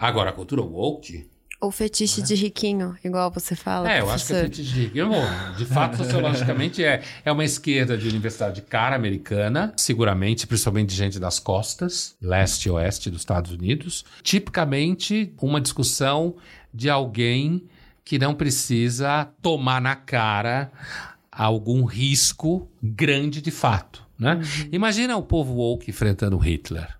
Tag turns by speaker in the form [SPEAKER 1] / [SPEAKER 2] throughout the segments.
[SPEAKER 1] Agora, a cultura woke
[SPEAKER 2] Ou fetiche de riquinho, igual você fala.
[SPEAKER 1] É, eu acho que é fetiche de riquinho. De fato, sociologicamente, é, é uma esquerda de universidade de cara americana, seguramente, principalmente de gente das costas, leste e oeste dos Estados Unidos. Tipicamente, uma discussão de alguém que não precisa tomar na cara algum risco grande de fato. Né? Imagina o povo woke enfrentando Hitler.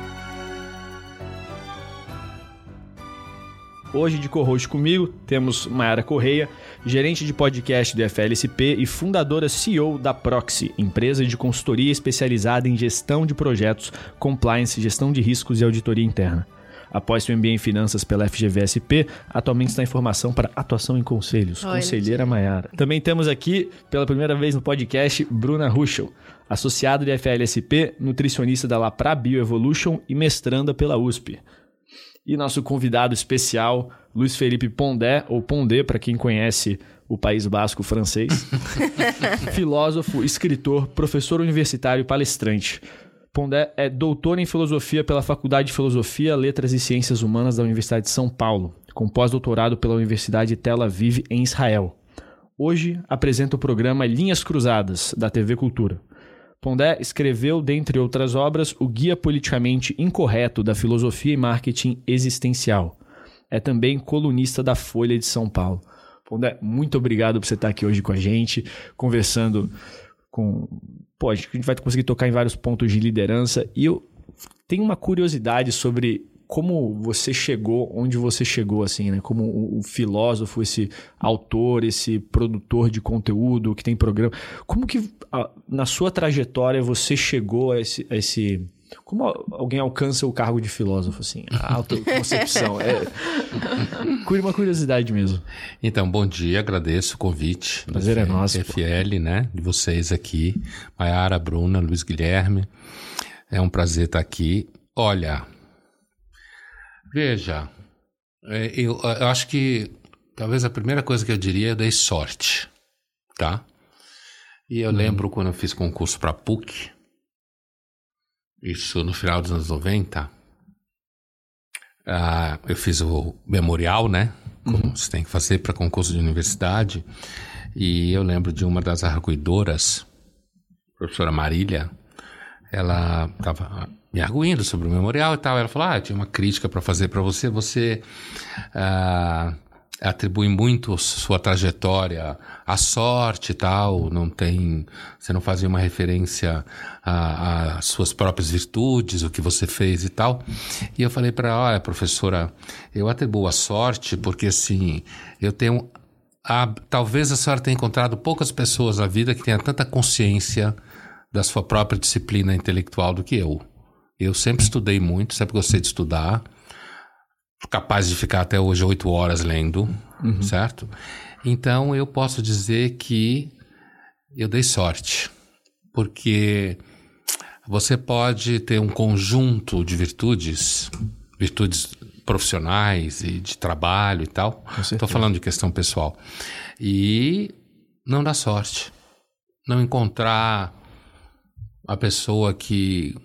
[SPEAKER 3] Hoje de co-host comigo temos Mayara Correia, gerente de podcast do FLSP e fundadora CEO da Proxy, empresa de consultoria especializada em gestão de projetos, compliance, gestão de riscos e auditoria interna. Após seu MBA em Finanças pela FGVSP, atualmente está em formação para atuação em conselhos.
[SPEAKER 2] Olha
[SPEAKER 3] Conselheira Maiara. Também temos aqui, pela primeira vez no podcast, Bruna Ruschel, associada de FLSP, nutricionista da Lapra Bioevolution e mestranda pela USP. E nosso convidado especial, Luiz Felipe Pondé, ou Pondé, para quem conhece o País Basco francês. Filósofo, escritor, professor universitário e palestrante. Pondé é doutor em filosofia pela Faculdade de Filosofia, Letras e Ciências Humanas da Universidade de São Paulo, com pós-doutorado pela Universidade Tel Aviv, em Israel. Hoje apresenta o programa Linhas Cruzadas, da TV Cultura. Pondé escreveu, dentre outras obras, o Guia Politicamente Incorreto da Filosofia e Marketing Existencial. É também colunista da Folha de São Paulo. Pondé, muito obrigado por você estar aqui hoje com a gente, conversando com. Pô, a gente vai conseguir tocar em vários pontos de liderança. E eu tenho uma curiosidade sobre como você chegou onde você chegou, assim, né? Como o, o filósofo, esse autor, esse produtor de conteúdo que tem programa. Como que a- na sua trajetória você chegou a esse, a esse- como alguém alcança o cargo de filósofo, assim? A autoconcepção. é uma curiosidade mesmo.
[SPEAKER 1] Então, bom dia, agradeço o convite.
[SPEAKER 3] Prazer é nosso, pô.
[SPEAKER 1] FL, né? De vocês aqui. Maiara, Bruna, Luiz Guilherme. É um prazer estar aqui. Olha, veja, é, eu, eu acho que talvez a primeira coisa que eu diria é dei sorte, tá? E eu lembro quando eu fiz concurso para PUC, isso no final dos anos 90, ah, eu fiz o memorial, né? Como você tem que fazer para concurso de universidade. E eu lembro de uma das arguidoras, professora Marília, ela estava me arguindo sobre o memorial e tal. Ela falou: Ah, eu tinha uma crítica para fazer para você. Você ah, atribui muito sua trajetória à sorte e tal. Não tem. Você não fazia uma referência às suas próprias virtudes, o que você fez e tal. E eu falei para ela: Olha, professora, eu atribuo a sorte porque assim, eu tenho. a- talvez a senhora tenha encontrado poucas pessoas na vida que tenham tanta consciência da sua própria disciplina intelectual do que eu. Eu sempre estudei muito, sempre gostei de estudar. Capaz de ficar até hoje oito horas lendo, certo? Então eu posso dizer que eu dei sorte. Porque você pode ter um conjunto de virtudes, virtudes profissionais e de trabalho e tal. Estou falando de questão pessoal. E não dá sorte. Não encontrar a pessoa que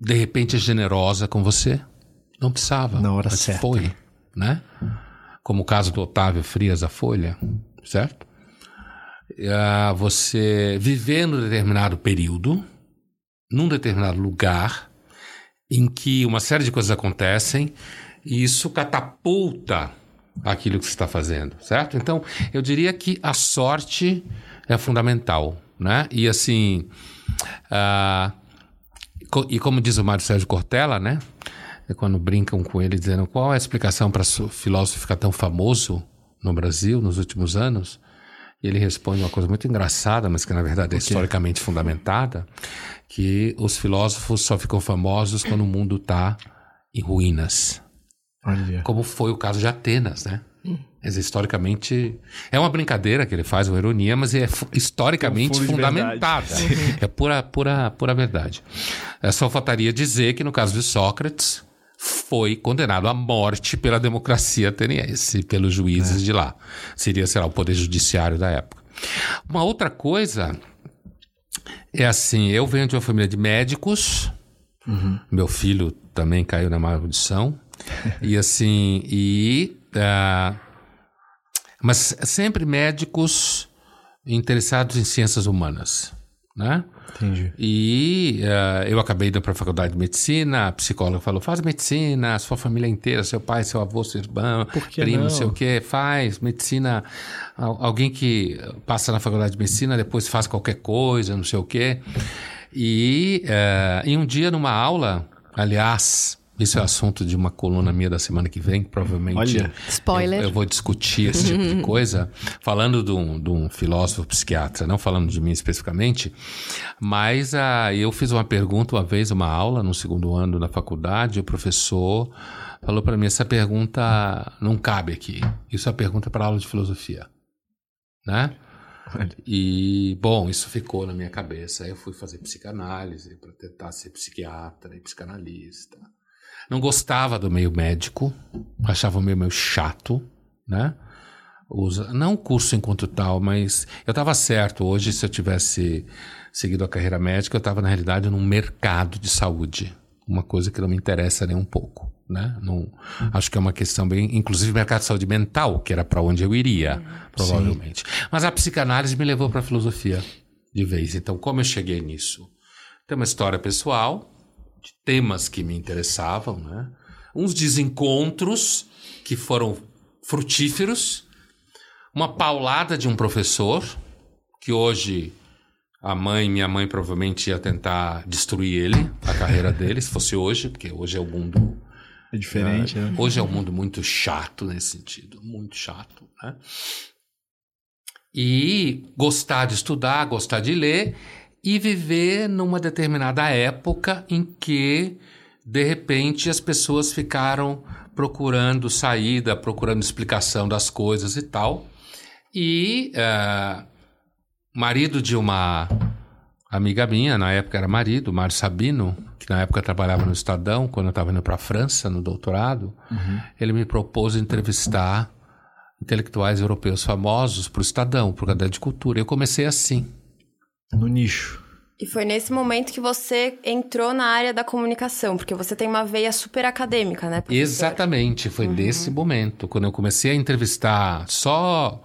[SPEAKER 1] de repente é generosa com você. Não precisava.
[SPEAKER 3] Na hora certa.
[SPEAKER 1] Foi, né? Como o caso do Otávio Frias da Folha, certo? Ah, você viver num determinado período, num determinado lugar, em que uma série de coisas acontecem e isso catapulta aquilo que você está fazendo, certo? Então, eu diria que a sorte é fundamental, né? E assim, co- e como diz o Mário Sérgio Cortella, né? É quando brincam com ele dizendo qual é a explicação para o filósofo ficar tão famoso no Brasil nos últimos anos, E ele responde uma coisa muito engraçada, mas que na verdade é historicamente fundamentada, que os filósofos só ficam famosos quando o mundo está em ruínas.
[SPEAKER 3] Olha.
[SPEAKER 1] Como foi o caso de Atenas, né? Mas historicamente é uma brincadeira que ele faz, uma ironia, mas é historicamente
[SPEAKER 3] É um
[SPEAKER 1] fundamentada. É pura, pura, pura verdade. É só faltaria dizer que no caso de Sócrates foi condenado à morte pela democracia ateniense, pelos juízes de lá. Seria, sei lá, o poder judiciário da época. Uma outra coisa é assim, eu venho de uma família de médicos, meu filho também caiu na maldição. e assim, e. ah, mas sempre médicos interessados em ciências humanas, né?
[SPEAKER 3] Entendi.
[SPEAKER 1] E ah, eu acabei indo para a faculdade de medicina, a psicóloga falou: faz medicina, sua família inteira, seu pai, seu avô, seu irmão, primo,
[SPEAKER 3] não?
[SPEAKER 1] sei o quê, faz medicina. Al- Alguém que passa na faculdade de medicina, depois faz qualquer coisa, não sei o quê. E, eh, e um dia, numa aula, aliás, isso é assunto de uma coluna minha da semana que vem, provavelmente.
[SPEAKER 3] Olha.
[SPEAKER 2] Spoiler.
[SPEAKER 1] Eu, eu vou discutir esse tipo de coisa, falando de um, de um filósofo psiquiatra, não falando de mim especificamente, mas ah, eu fiz uma pergunta uma vez, uma aula, no segundo ano da faculdade, e o professor falou para mim: essa pergunta não cabe aqui. Isso é pergunta para aula de filosofia. Né? E, bom, isso ficou na minha cabeça. Aí eu fui fazer psicanálise para tentar ser psiquiatra e psicanalista. Não gostava do meio médico, achava o meio meio chato, né? Usa, não o curso enquanto tal, mas eu estava certo. Hoje, se eu tivesse seguido a carreira médica, eu estava, na realidade, num mercado de saúde. Uma coisa que não me interessa nem um pouco. Né? Não, acho que é uma questão bem. Inclusive, mercado de saúde mental, que era para onde eu iria, provavelmente. Mas a psicanálise me levou para a filosofia de vez. Então, como eu cheguei nisso? Tem uma história pessoal, de temas que me interessavam, né? uns desencontros que foram frutíferos, uma paulada de um professor, que hoje a mãe, minha mãe provavelmente ia tentar destruir ele, a carreira dele, se fosse hoje, porque hoje é o mundo
[SPEAKER 3] É diferente, né?
[SPEAKER 1] Hoje é um mundo muito chato nesse sentido, muito chato, né? E gostar de estudar, gostar de ler e viver numa determinada época em que, de repente, as pessoas ficaram procurando saída, procurando explicação das coisas e tal. E eh, marido de uma amiga minha, na época era marido, Mário Sabino, que na época trabalhava no Estadão, quando eu estava indo para a França, no doutorado, ele me propôs entrevistar intelectuais europeus famosos para o Estadão, para o Caderno de Cultura. Eu comecei assim.
[SPEAKER 3] No nicho.
[SPEAKER 2] E foi nesse momento que você entrou na área da comunicação, porque você tem uma veia super acadêmica, né? professor?
[SPEAKER 1] Exatamente, foi nesse momento, quando eu comecei a entrevistar só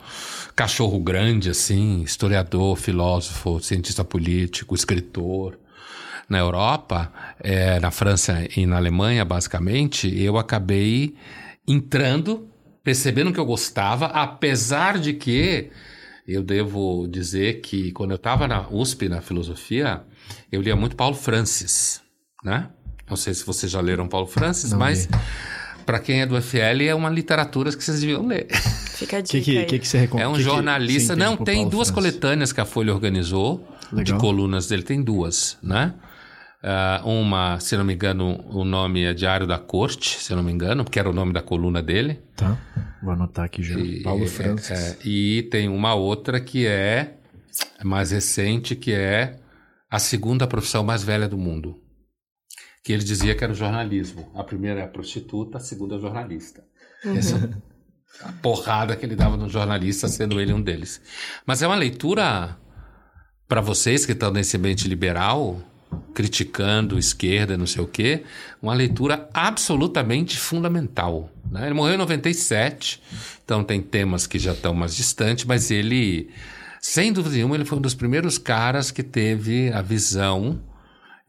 [SPEAKER 1] cachorro grande, assim, historiador, filósofo, cientista político, escritor. Na Europa, eh, na França e na Alemanha, basicamente, eu acabei entrando, percebendo que eu gostava, apesar de que eu devo dizer que quando eu estava na USP, na filosofia, eu lia muito Paulo Francis, né? Não sei se vocês já leram Paulo Francis,
[SPEAKER 3] Não
[SPEAKER 1] mas para quem é do FL é uma literatura que vocês deviam ler.
[SPEAKER 2] Fica a
[SPEAKER 3] O
[SPEAKER 2] dica
[SPEAKER 3] que, que, que, que você recomenda?
[SPEAKER 1] É um
[SPEAKER 3] que
[SPEAKER 1] jornalista. Não, tem duas
[SPEAKER 3] Francis?
[SPEAKER 1] coletâneas que a Folha organizou de
[SPEAKER 3] Legal.
[SPEAKER 1] colunas dele, tem duas, né? Ah, uma, se não me engano, o nome é Diário da Corte, se não me engano, porque era o nome da coluna dele.
[SPEAKER 3] Tá, vou anotar aqui já.
[SPEAKER 1] E,
[SPEAKER 3] Paulo
[SPEAKER 1] é,
[SPEAKER 3] Francis.
[SPEAKER 1] é, e tem uma outra que é mais recente, que é a segunda profissão mais velha do mundo. Que ele dizia que era o jornalismo. A primeira é a prostituta, a segunda é o jornalista. Essa é a porrada que ele dava no jornalista, sendo ele um deles. Mas é uma leitura para vocês que estão nesse ambiente liberal, criticando esquerda, não sei o quê, uma leitura absolutamente fundamental. né? Ele morreu em 97, então tem temas que já estão mais distantes, mas ele, sem dúvida nenhuma, ele foi um dos primeiros caras que teve a visão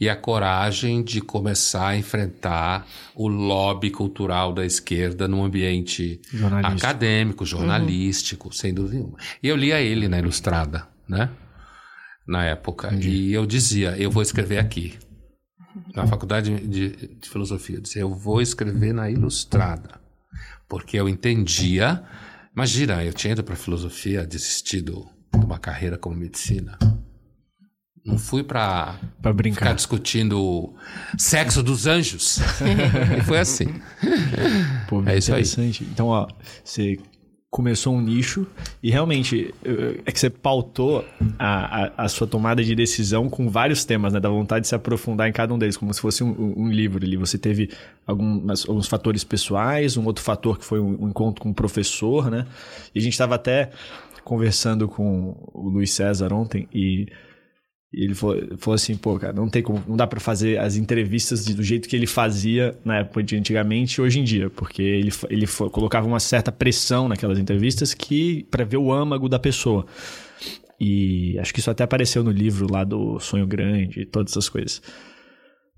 [SPEAKER 1] e a coragem de começar a enfrentar o lobby cultural da esquerda num ambiente
[SPEAKER 3] Jornalístico.
[SPEAKER 1] acadêmico, jornalístico, sem dúvida nenhuma. E eu lia ele na Ilustrada, né? Na época. E eu dizia, eu vou escrever aqui. Na faculdade de, de filosofia, eu dizia, eu vou escrever na Ilustrada. Porque eu entendia Imagina, eu tinha ido para filosofia, desistido de uma carreira como medicina. Não fui para
[SPEAKER 3] brincar.
[SPEAKER 1] ficar discutindo sexo dos anjos. e foi assim.
[SPEAKER 3] Pô, é isso aí. Então, ó, você começou um nicho e realmente é que você pautou a, a, a, sua tomada de decisão com vários temas, né? Da vontade de se aprofundar em cada um deles, como se fosse um, um livro ali. Você teve alguns, alguns fatores pessoais, um outro fator que foi um, um encontro com um professor, né? E a gente estava até conversando com o Luiz César ontem e e ele falou, falou, assim, pô, cara, não tem como, não dá para fazer as entrevistas do jeito que ele fazia na época de antigamente hoje em dia, porque ele, ele colocava uma certa pressão naquelas entrevistas que para ver o âmago da pessoa. E acho que isso até apareceu no livro lá do Sonho Grande e todas essas coisas.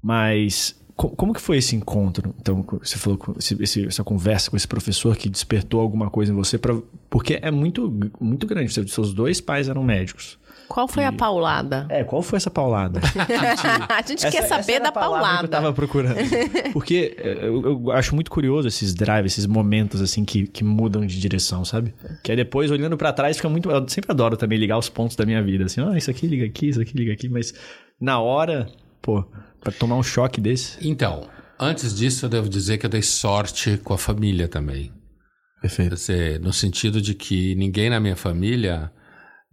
[SPEAKER 3] Mas como que foi esse encontro? Então, você falou esse, essa conversa com esse professor que despertou alguma coisa em você, pra, porque é muito, muito grande. Seus dois pais eram médicos.
[SPEAKER 4] Qual foi e... a paulada?
[SPEAKER 3] É, qual foi essa paulada?
[SPEAKER 4] a gente, quer saber essa da paulada.
[SPEAKER 3] Que eu tava procurando. Porque é, eu, eu, acho muito curioso esses drives, esses momentos assim que, que mudam de direção, sabe? Que aí depois, olhando para trás, fica muito. Eu sempre adoro também ligar os pontos da minha vida. Assim, ah, isso aqui liga aqui, isso aqui liga aqui, mas na hora, pô, pra tomar um choque desse.
[SPEAKER 1] Então, antes disso, eu devo dizer que eu dei sorte com a família também.
[SPEAKER 3] Perfeito.
[SPEAKER 1] Dizer, no sentido de que ninguém na minha família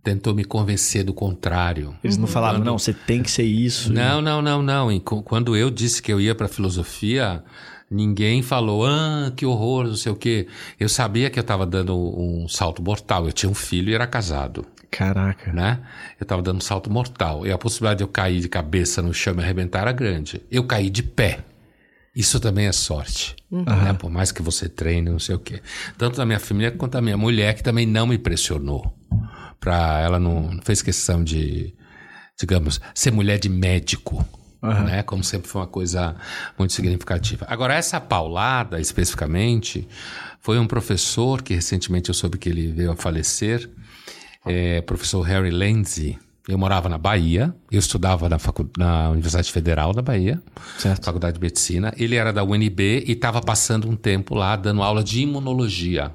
[SPEAKER 1] tentou me convencer do contrário.
[SPEAKER 3] Eles não falaram, quando... não, você tem que ser isso.
[SPEAKER 1] Não, não, não, não. Quando eu disse que eu ia para filosofia, ninguém falou, ah, que horror, não sei o quê. Eu sabia que eu estava dando um salto mortal. Eu tinha um filho e era casado.
[SPEAKER 3] Caraca.
[SPEAKER 1] Né? Eu estava dando um salto mortal. E a possibilidade de eu cair de cabeça no chão e arrebentar era grande. Eu caí de pé. Isso também é sorte. Uhum. Né? Por mais que você treine, não sei o quê. Tanto da minha família quanto da minha mulher, que também não me pressionou para ela não, não, fez questão de, digamos, ser mulher de médico. Uhum. Né? Como sempre foi uma coisa muito significativa. Agora, essa paulada, especificamente, foi um professor que recentemente eu soube que ele veio a falecer, é, professor Harry Lindsay. Eu morava na Bahia, eu estudava na, facu na Universidade Federal da Bahia, certo. Faculdade de Medicina. Ele era da UNB e estava passando um tempo lá dando aula de imunologia.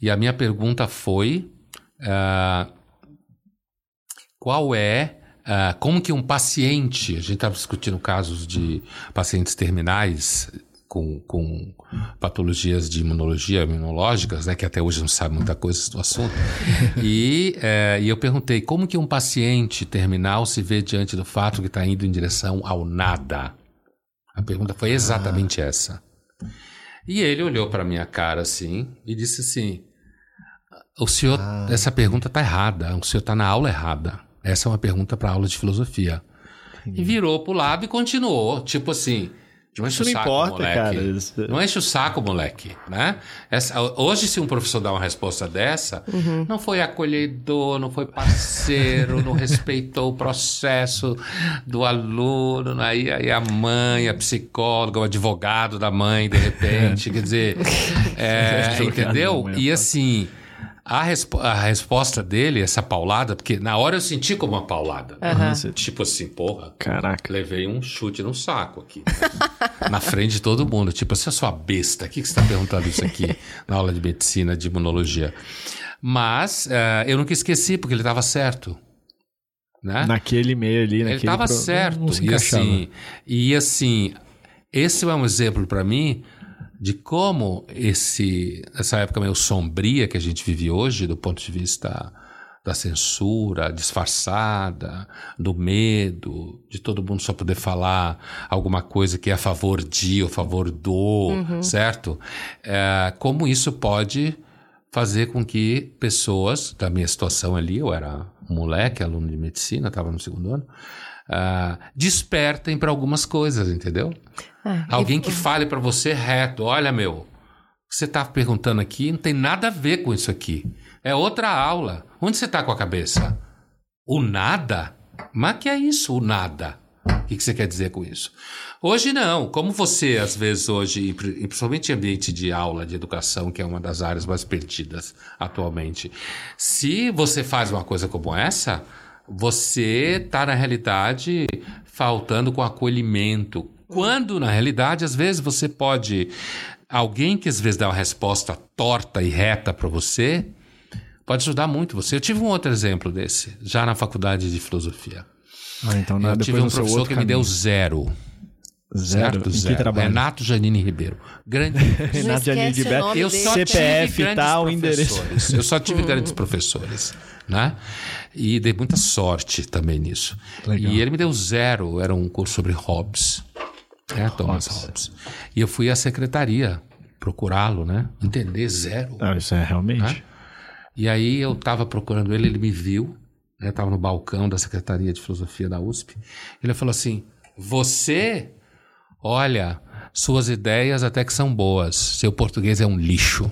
[SPEAKER 1] E a minha pergunta foi Uh, qual é uh, como que um paciente, a gente estava discutindo casos de pacientes terminais com, com patologias de imunologia, imunológicas, né, que até hoje não sabe muita coisa do assunto. E, é, e eu perguntei como que um paciente terminal se vê diante do fato que está indo em direção ao nada. A pergunta foi exatamente ah. essa. E ele olhou para minha cara assim e disse assim: o senhor, ah. essa pergunta está errada. O senhor está na aula errada. Essa é uma pergunta para aula de filosofia. Entendi. E virou para o lado e continuou. Tipo assim, não enche Isso o saco, importa, moleque. Cara. Isso... Não enche o saco, moleque, né? Essa, hoje, se um professor dá uma resposta dessa, uhum. não foi acolhedor, não foi parceiro, não respeitou o processo do aluno, aí, aí a mãe, a psicóloga, o advogado da mãe, de repente, quer dizer, é, entendeu? E assim... A, resp a, resposta dele, essa paulada, porque na hora eu senti como uma paulada. Uhum. Tipo assim, porra.
[SPEAKER 3] Caraca.
[SPEAKER 1] Levei um chute no saco aqui. Né? na frente de todo mundo. Tipo, assim, sua besta, o que, que você está perguntando isso aqui na aula de medicina, de imunologia? Mas uh, eu nunca esqueci, porque ele estava certo. Né?
[SPEAKER 3] Naquele meio ali, naquele...
[SPEAKER 1] Ele estava pro... certo. e assim, e assim, esse é um exemplo para mim de como esse essa época meio sombria que a gente vive hoje, do ponto de vista da censura disfarçada, do medo, de todo mundo só poder falar alguma coisa que é a favor de ou a favor do, uhum. certo? É, como isso pode fazer com que pessoas, da minha situação ali, eu era um moleque, aluno de medicina, estava no segundo ano, uh, despertem para algumas coisas, entendeu? Ah, Alguém que fale para você reto, olha meu, você está perguntando aqui não tem nada a ver com isso aqui. É outra aula. Onde você está com a cabeça? O nada? Mas que é isso, o nada? O que, que você quer dizer com isso? Hoje não. Como você, às vezes, hoje, principalmente em ambiente de aula, de educação, que é uma das áreas mais perdidas atualmente, se você faz uma coisa como essa, você está, na realidade, faltando com acolhimento. Quando, na realidade, às vezes você pode alguém que às vezes dá uma resposta torta e reta para você, pode ajudar muito você. Eu tive um outro exemplo desse, já na faculdade de filosofia.
[SPEAKER 3] Ah, então,
[SPEAKER 1] eu tive um professor que me deu zero.
[SPEAKER 3] Zero?
[SPEAKER 1] Certo? Zero.
[SPEAKER 3] trabalho?
[SPEAKER 1] Renato Janine Ribeiro. Grande.
[SPEAKER 3] Renato Janine de
[SPEAKER 2] esquece o
[SPEAKER 3] Beto.
[SPEAKER 2] nome
[SPEAKER 1] Eu só
[SPEAKER 3] CPF,
[SPEAKER 1] tive
[SPEAKER 3] tal, endereço.
[SPEAKER 1] professores. Eu só tive grandes professores, né? E dei muita sorte também nisso.
[SPEAKER 3] Legal.
[SPEAKER 1] E ele me deu zero. Era um curso sobre Hobbes, né? Thomas
[SPEAKER 3] Hobbes.
[SPEAKER 1] Hobbes. E eu fui à secretaria procurá-lo, né? Entender zero.
[SPEAKER 3] Ah, isso é realmente.
[SPEAKER 1] Né? E aí eu estava procurando ele, ele me viu, né? Estava no balcão da Secretaria de Filosofia da USP. Ele falou assim: Você, olha, suas ideias até que são boas, seu português é um lixo.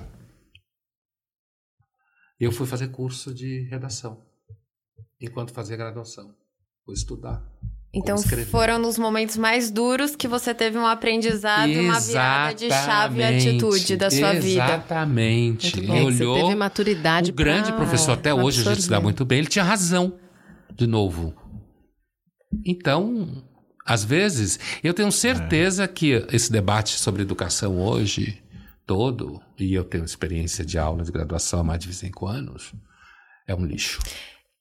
[SPEAKER 1] Eu fui fazer curso de redação enquanto fazia graduação. Fui estudar.
[SPEAKER 2] Então foram nos momentos mais duros que você teve um aprendizado e uma virada de chave e atitude da sua vida.
[SPEAKER 1] Exatamente. Ele
[SPEAKER 4] bom. Você
[SPEAKER 1] olhou.
[SPEAKER 4] teve maturidade
[SPEAKER 1] O grande professor, até hoje a gente se dá
[SPEAKER 4] absorver.
[SPEAKER 1] muito bem, ele tinha razão, de novo. Então, às vezes, eu tenho certeza que esse debate sobre educação hoje, todo, e eu tenho experiência de aula de graduação há mais de 25 anos, é um lixo.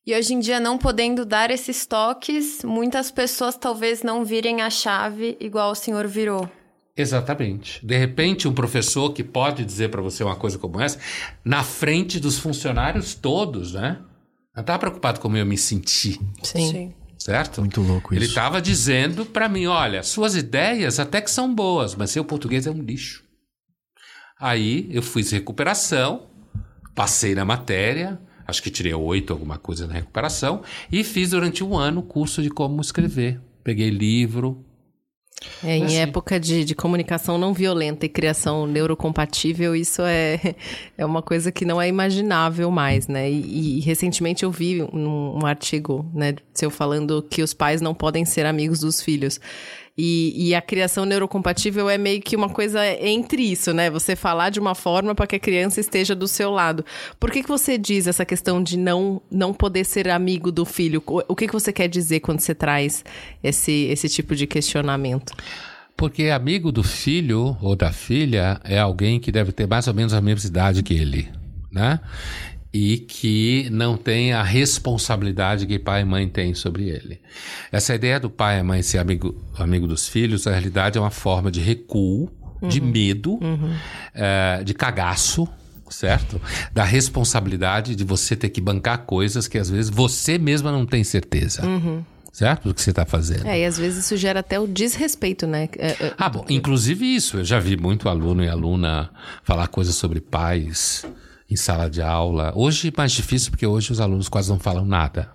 [SPEAKER 2] E hoje em dia, não podendo dar esses toques, muitas pessoas talvez não virem a chave igual o senhor virou.
[SPEAKER 1] Exatamente. De repente, um professor que pode dizer para você uma coisa como essa, na frente dos funcionários todos, né? Não estava preocupado como eu me senti,
[SPEAKER 4] Sim.
[SPEAKER 1] certo?
[SPEAKER 3] Muito louco
[SPEAKER 1] Ele
[SPEAKER 3] isso.
[SPEAKER 1] estava dizendo para mim, olha, suas ideias até que são boas, mas seu português é um lixo. Aí eu fiz recuperação, passei na matéria, acho que tirei oito, alguma coisa na recuperação, e fiz durante um ano o curso de como escrever. Peguei livro.
[SPEAKER 4] É, em
[SPEAKER 1] Assim.
[SPEAKER 4] época de, de comunicação não violenta e criação neurocompatível, isso é, é uma coisa que não é imaginável mais, né? E, e recentemente eu vi um, um artigo, né, seu falando que os pais não podem ser amigos dos filhos. E, e a criação neurocompatível é meio que uma coisa entre isso, né? Você falar de uma forma para que a criança esteja do seu lado. Por que, que você diz essa questão de não, não poder ser amigo do filho? O que, que você quer dizer quando você traz esse, esse tipo de questionamento?
[SPEAKER 1] Porque amigo do filho ou da filha é alguém que deve ter mais ou menos a mesma idade que ele, né? E que não tem a responsabilidade que pai e mãe têm sobre ele. Essa ideia do pai e mãe ser amigo, amigo dos filhos, na realidade, é uma forma de recuo, de medo, eh, de cagaço, certo? Da responsabilidade de você ter que bancar coisas que às vezes você mesma não tem certeza. Certo? Do que você está fazendo.
[SPEAKER 4] É, e às vezes isso gera até o desrespeito, né? É, é,
[SPEAKER 1] Ah, bom, inclusive isso. Eu já vi muito aluno e aluna falar coisas sobre pais em sala de aula. Hoje é mais difícil porque hoje os alunos quase não falam nada.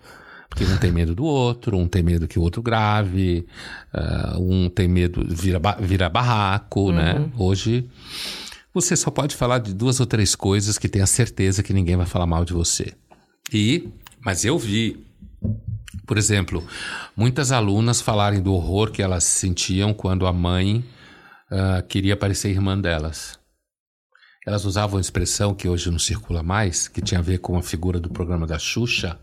[SPEAKER 1] Porque um tem medo do outro, um tem medo que o outro grave, ah, um tem medo, vira, ba- vira barraco, né? Hoje você só pode falar de duas ou três coisas que tenha certeza que ninguém vai falar mal de você. E, mas eu vi por exemplo, muitas alunas falarem do horror que elas sentiam quando a mãe ah, queria parecer irmã delas. Elas usavam a expressão que hoje não circula mais, que tinha a ver com a figura do programa da Xuxa,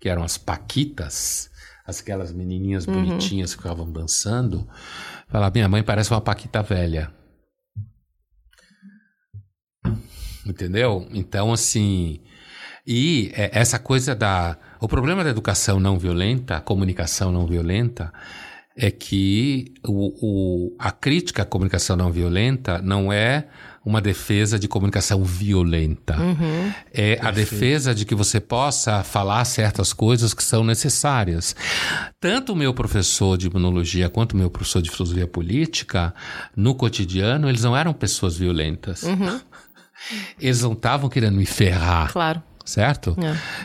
[SPEAKER 1] que eram as paquitas, aquelas menininhas bonitinhas que ficavam dançando. Falar, minha mãe parece uma paquita velha. Entendeu? Então, assim. E é, essa coisa da. O problema da educação não violenta, comunicação não violenta, é que o, o- a crítica à comunicação não violenta não é uma defesa de comunicação violenta. É a defesa de que você possa falar certas coisas que são necessárias. Tanto o meu professor de imunologia quanto o meu professor de filosofia política, no cotidiano, eles não eram pessoas violentas. Eles não estavam querendo me ferrar
[SPEAKER 4] Claro.
[SPEAKER 1] certo?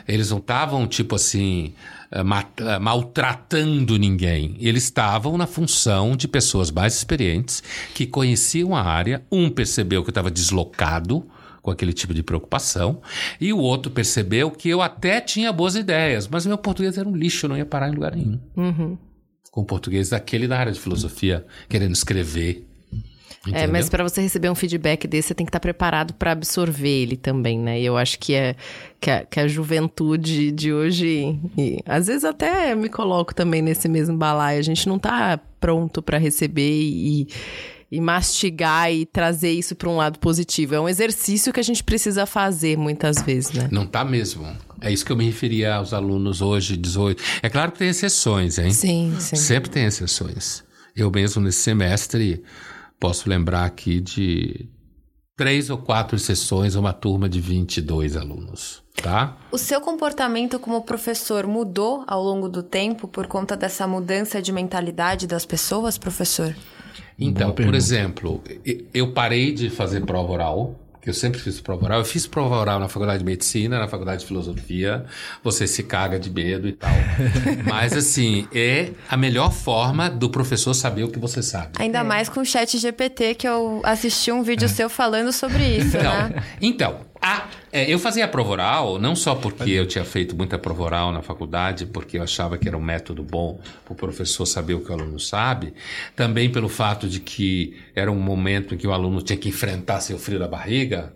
[SPEAKER 1] Eles não estavam, tipo assim, eh, eh, maltratando ninguém. Eles estavam na função de pessoas mais experientes que conheciam a área. Um percebeu que eu estava deslocado com aquele tipo de preocupação, e o outro percebeu que eu até tinha boas ideias, mas meu português era um lixo, eu não ia parar em lugar nenhum. Com o português daquele da área de filosofia, querendo escrever.
[SPEAKER 4] É, mas para você receber um feedback desse, você tem que estar preparado para absorver ele também, né? E eu acho que é que a, que a juventude de hoje, e às vezes até me coloco também nesse mesmo balaio, a gente não tá pronto para receber e, e mastigar e trazer isso para um lado positivo. É um exercício que a gente precisa fazer muitas vezes, né?
[SPEAKER 1] Não tá mesmo. É isso que eu me referia aos alunos hoje, 18. É claro que tem exceções, hein?
[SPEAKER 4] Sim, sim.
[SPEAKER 1] Sempre tem exceções. Eu mesmo nesse semestre posso lembrar aqui de três ou quatro sessões, uma turma de 22 alunos, tá?
[SPEAKER 2] O seu comportamento como professor mudou ao longo do tempo por conta dessa mudança de mentalidade das pessoas, professor?
[SPEAKER 1] Então, por exemplo, eu parei de fazer prova oral que eu sempre fiz prova oral. Eu fiz prova oral na faculdade de medicina, na faculdade de filosofia. Você se caga de medo e tal. Mas, assim, é a melhor forma do professor saber o que você sabe.
[SPEAKER 2] Ainda é. mais com o chat GPT, que eu assisti um vídeo é. seu falando sobre isso,
[SPEAKER 1] então,
[SPEAKER 2] né?
[SPEAKER 1] Então, a, é, eu fazia prova oral, não só porque eu tinha feito muita prova oral na faculdade, porque eu achava que era um método bom para o professor saber o que o aluno sabe, também pelo fato de que era um momento em que o aluno tinha que enfrentar seu frio da barriga,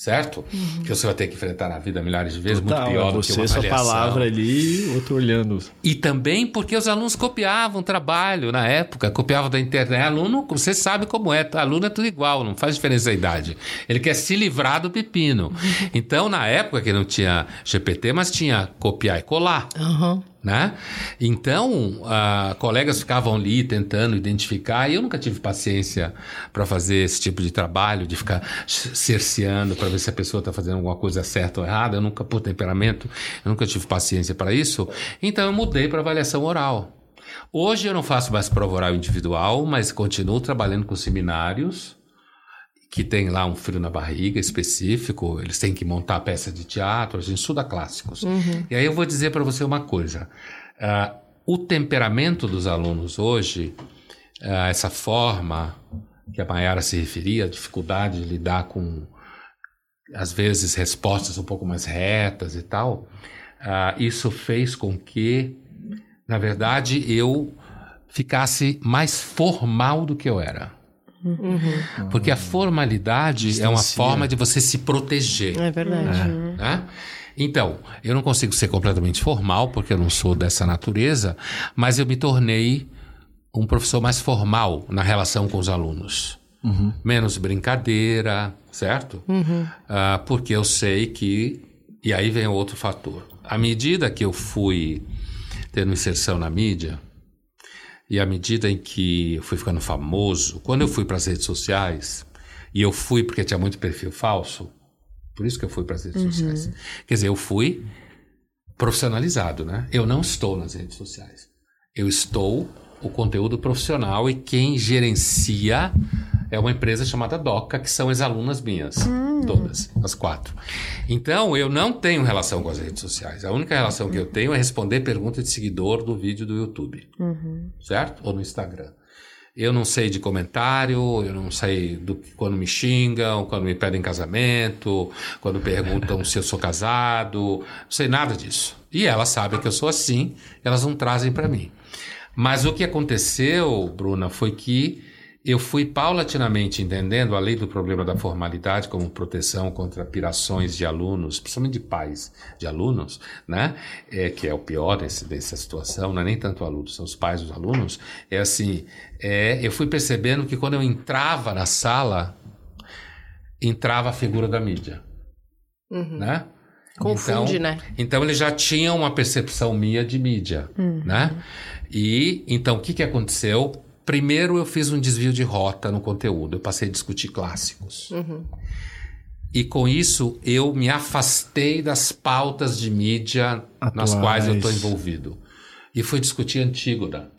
[SPEAKER 1] certo? Uhum. Que você vai ter que enfrentar na vida milhares de vezes, Total, muito pior do que uma
[SPEAKER 3] avaliação. Você, sua palavra ali, outro olhando.
[SPEAKER 1] E também porque os alunos copiavam trabalho na época, copiavam da internet. Aluno, você sabe como é, aluno é tudo igual, não faz diferença a idade. Ele quer se livrar do pepino. Então, na época que não tinha GPT, mas tinha copiar e colar.
[SPEAKER 4] Uhum
[SPEAKER 1] né? Então, uh, colegas ficavam ali tentando identificar, e eu nunca tive paciência para fazer esse tipo de trabalho, de ficar cerceando para ver se a pessoa está fazendo alguma coisa certa ou errada. Eu nunca, por temperamento, eu nunca tive paciência para isso. Então, eu mudei para avaliação oral. Hoje eu não faço mais prova oral individual, mas continuo trabalhando com seminários que tem lá um frio na barriga específico, eles têm que montar peça de teatro, a gente estuda clássicos. Uhum. E aí eu vou dizer para você uma coisa: uh, o temperamento dos alunos hoje, uh, essa forma que a Mayara se referia, a dificuldade de lidar com, às vezes, respostas um pouco mais retas e tal, uh, isso fez com que, na verdade, eu ficasse mais formal do que eu era. Uhum. Porque a formalidade Distancia. é uma forma de você se proteger.
[SPEAKER 4] É verdade.
[SPEAKER 1] É, né? Então, eu não consigo ser completamente formal, porque eu não sou dessa natureza, mas eu me tornei um professor mais formal na relação com os alunos. Uhum. Menos brincadeira, certo? Uhum. Uh, porque eu sei que. E aí vem outro fator. À medida que eu fui tendo inserção na mídia, e à medida em que eu fui ficando famoso, quando eu fui para as redes sociais, e eu fui porque tinha muito perfil falso, por isso que eu fui para as redes uhum. sociais. Quer dizer, eu fui profissionalizado, né? Eu não estou nas redes sociais. Eu estou o conteúdo profissional e quem gerencia é uma empresa chamada Doca, que são ex-alunas minhas, hum. todas, as quatro. Então, eu não tenho relação com as redes sociais. A única relação que eu tenho é responder perguntas de seguidor do vídeo do YouTube, uhum. certo? Ou no Instagram. Eu não sei de comentário, eu não sei do quando me xingam, quando me pedem casamento, quando perguntam se eu sou casado, não sei nada disso. E elas sabem que eu sou assim, elas não trazem para mim. Mas o que aconteceu, Bruna, foi que eu fui paulatinamente entendendo a lei do problema da formalidade como proteção contra pirações de alunos, principalmente de pais de alunos, né? É, que é o pior desse, dessa situação, não é nem tanto alunos, são os pais dos alunos. É assim, é, eu fui percebendo que quando eu entrava na sala, entrava a figura da mídia, uhum. né?
[SPEAKER 4] Confunde,
[SPEAKER 1] então,
[SPEAKER 4] né?
[SPEAKER 1] Então eles já tinham uma percepção minha de mídia, uhum. né? E então o que que aconteceu? Primeiro eu fiz um desvio de rota no conteúdo, eu passei a discutir clássicos. Uhum. E com isso eu me afastei das pautas de mídia Atuais. nas quais eu estou envolvido. E fui discutir Antígona,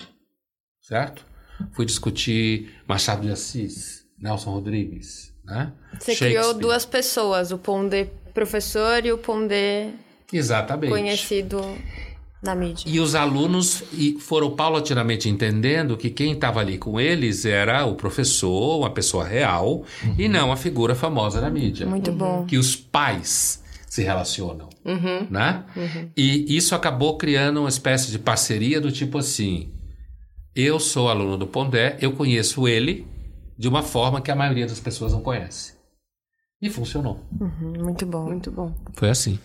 [SPEAKER 1] certo? Fui discutir Machado de Assis, Nelson Rodrigues, né?
[SPEAKER 2] Você criou duas pessoas, o Pondé professor e o Pondé
[SPEAKER 1] Exatamente.
[SPEAKER 2] conhecido na mídia.
[SPEAKER 1] E os alunos foram paulatinamente entendendo que quem estava ali com eles era o professor, uma pessoa real, uhum. e não a figura famosa na mídia.
[SPEAKER 2] Muito uhum. bom.
[SPEAKER 1] Que os pais se relacionam, uhum. né? Uhum. E isso acabou criando uma espécie de parceria do tipo assim: eu sou aluno do Pondé, eu conheço ele de uma forma que a maioria das pessoas não conhece. E funcionou.
[SPEAKER 2] Uhum. muito bom, muito bom.
[SPEAKER 1] Foi assim.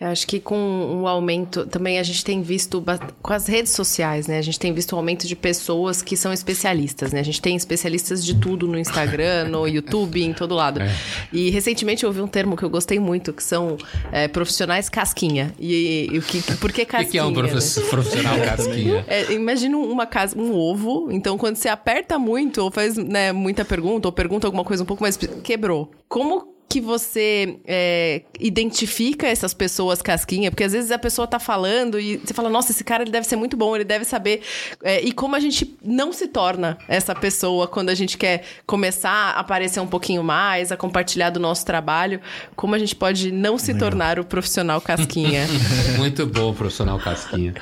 [SPEAKER 4] Eu acho que com o aumento, também a gente tem visto com as redes sociais, né? A gente tem visto o aumento de pessoas que são especialistas, né? A gente tem especialistas de tudo no Instagram, no YouTube, em todo lado. É. E recentemente eu ouvi um termo que eu gostei muito, que são é, profissionais casquinha. E, e, o que, por que casquinha?
[SPEAKER 1] O que, é um profissional né? casquinha?
[SPEAKER 4] É, imagina uma casa, um ovo. Então, quando você aperta muito ou faz né, muita pergunta, ou pergunta alguma coisa um pouco mais. quebrou. Como que você é, identifica essas pessoas casquinha? Porque às vezes a pessoa tá falando e você fala, nossa, esse cara ele deve ser muito bom, ele deve saber. É, e como a gente não se torna essa pessoa quando a gente quer começar a aparecer um pouquinho mais, a compartilhar do nosso trabalho, como a gente pode não se Legal. tornar o profissional casquinha?
[SPEAKER 1] muito bom profissional casquinha.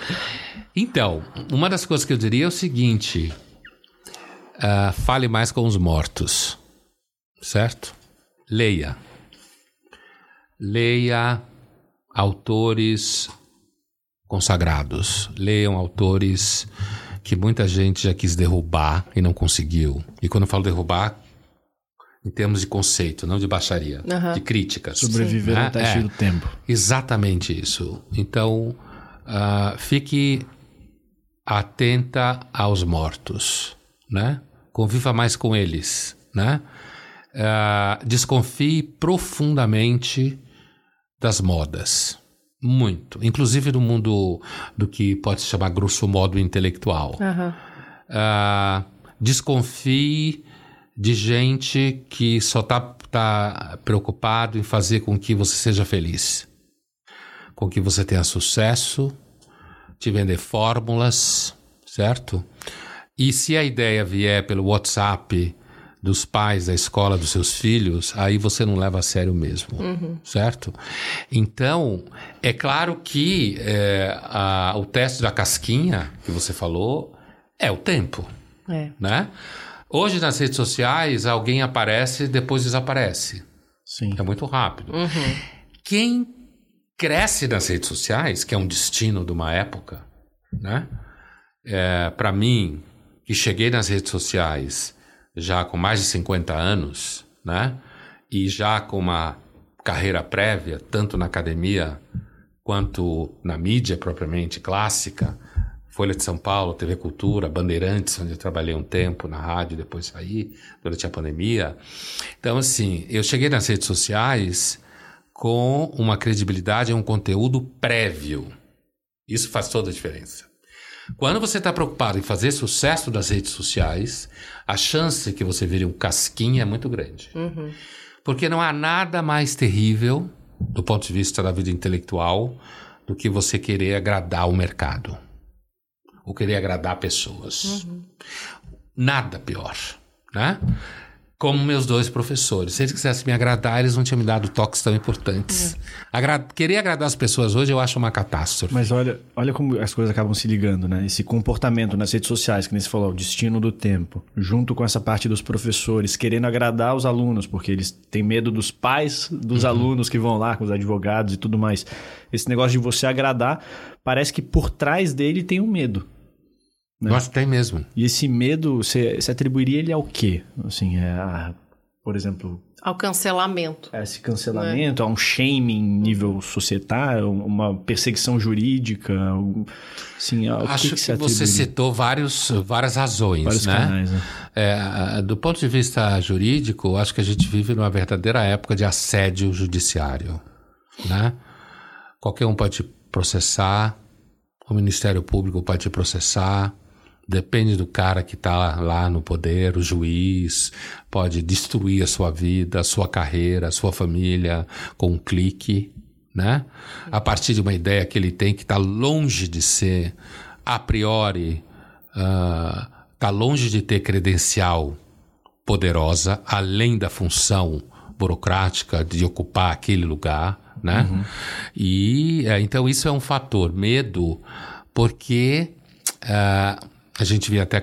[SPEAKER 1] Então, uma das coisas que eu diria é o seguinte: uh, fale mais com os mortos, certo? Leia. Leia autores consagrados. Leiam autores que muita gente já quis derrubar e não conseguiu. E quando eu falo derrubar, em termos de conceito, não de baixaria, uhum. de críticas.
[SPEAKER 3] Sobreviver ao teste é, do tempo.
[SPEAKER 1] Exatamente isso. Então, uh, fique atenta aos mortos, né? Conviva mais com eles, né? Uh, desconfie profundamente das modas. Muito. Inclusive no mundo do que pode se chamar grosso modo intelectual. Uhum. Uh, desconfie de gente que só está tá preocupado em fazer com que você seja feliz. Com que você tenha sucesso, te vender fórmulas, certo? E se a ideia vier pelo WhatsApp dos pais da escola dos seus filhos, aí você não leva a sério mesmo, uhum. certo? Então, é claro que é, a, o teste da casquinha que você falou é o tempo, é. né? Hoje nas redes sociais alguém aparece e depois desaparece. Sim. É muito rápido. Uhum. Quem cresce nas redes sociais, que é um destino de uma época, né? É, Para mim, que cheguei nas redes sociais já com mais de 50 anos, né? E já com uma carreira prévia, tanto na academia quanto na mídia propriamente clássica, Folha de São Paulo, TV Cultura, Bandeirantes, onde eu trabalhei um tempo na rádio, depois saí durante a pandemia. Então, assim, eu cheguei nas redes sociais com uma credibilidade e um conteúdo prévio. Isso faz toda a diferença. Quando você está preocupado em fazer sucesso das redes sociais, a chance que você vire um casquinha é muito grande. Uhum. Porque não há nada mais terrível, do ponto de vista da vida intelectual, do que você querer agradar o mercado. Ou querer agradar pessoas. Uhum. Nada pior. Né? Como meus dois professores. Se eles quisessem me agradar, eles não tinham me dado toques tão importantes. É. Agra querer agradar as pessoas hoje eu acho uma catástrofe.
[SPEAKER 3] Mas olha, olha como as coisas acabam se ligando, né? Esse comportamento nas redes sociais, que nem você falou, o destino do tempo, junto com essa parte dos professores, querendo agradar os alunos, porque eles têm medo dos pais dos uhum. alunos que vão lá, com os advogados e tudo mais. Esse negócio de você agradar, parece que por trás dele tem um medo.
[SPEAKER 1] Né? Eu acho que tem mesmo.
[SPEAKER 3] E esse medo, você, você atribuiria ele ao quê? Assim, é a, por exemplo...
[SPEAKER 4] Ao cancelamento.
[SPEAKER 3] A esse cancelamento, é. a um shaming nível societário, uma perseguição jurídica, assim,
[SPEAKER 1] Acho que, que, que você citou vários, várias razões, vários né? Canais, né? É, do ponto de vista jurídico, acho que a gente vive numa verdadeira época de assédio judiciário, né? Qualquer um pode processar, o Ministério Público pode te processar, Depende do cara que está lá no poder, o juiz pode destruir a sua vida, a sua carreira, a sua família com um clique, né? A partir de uma ideia que ele tem que está longe de ser a priori, está uh, longe de ter credencial poderosa, além da função burocrática de ocupar aquele lugar, né? Uhum. E é, então isso é um fator medo, porque uh, a gente vinha até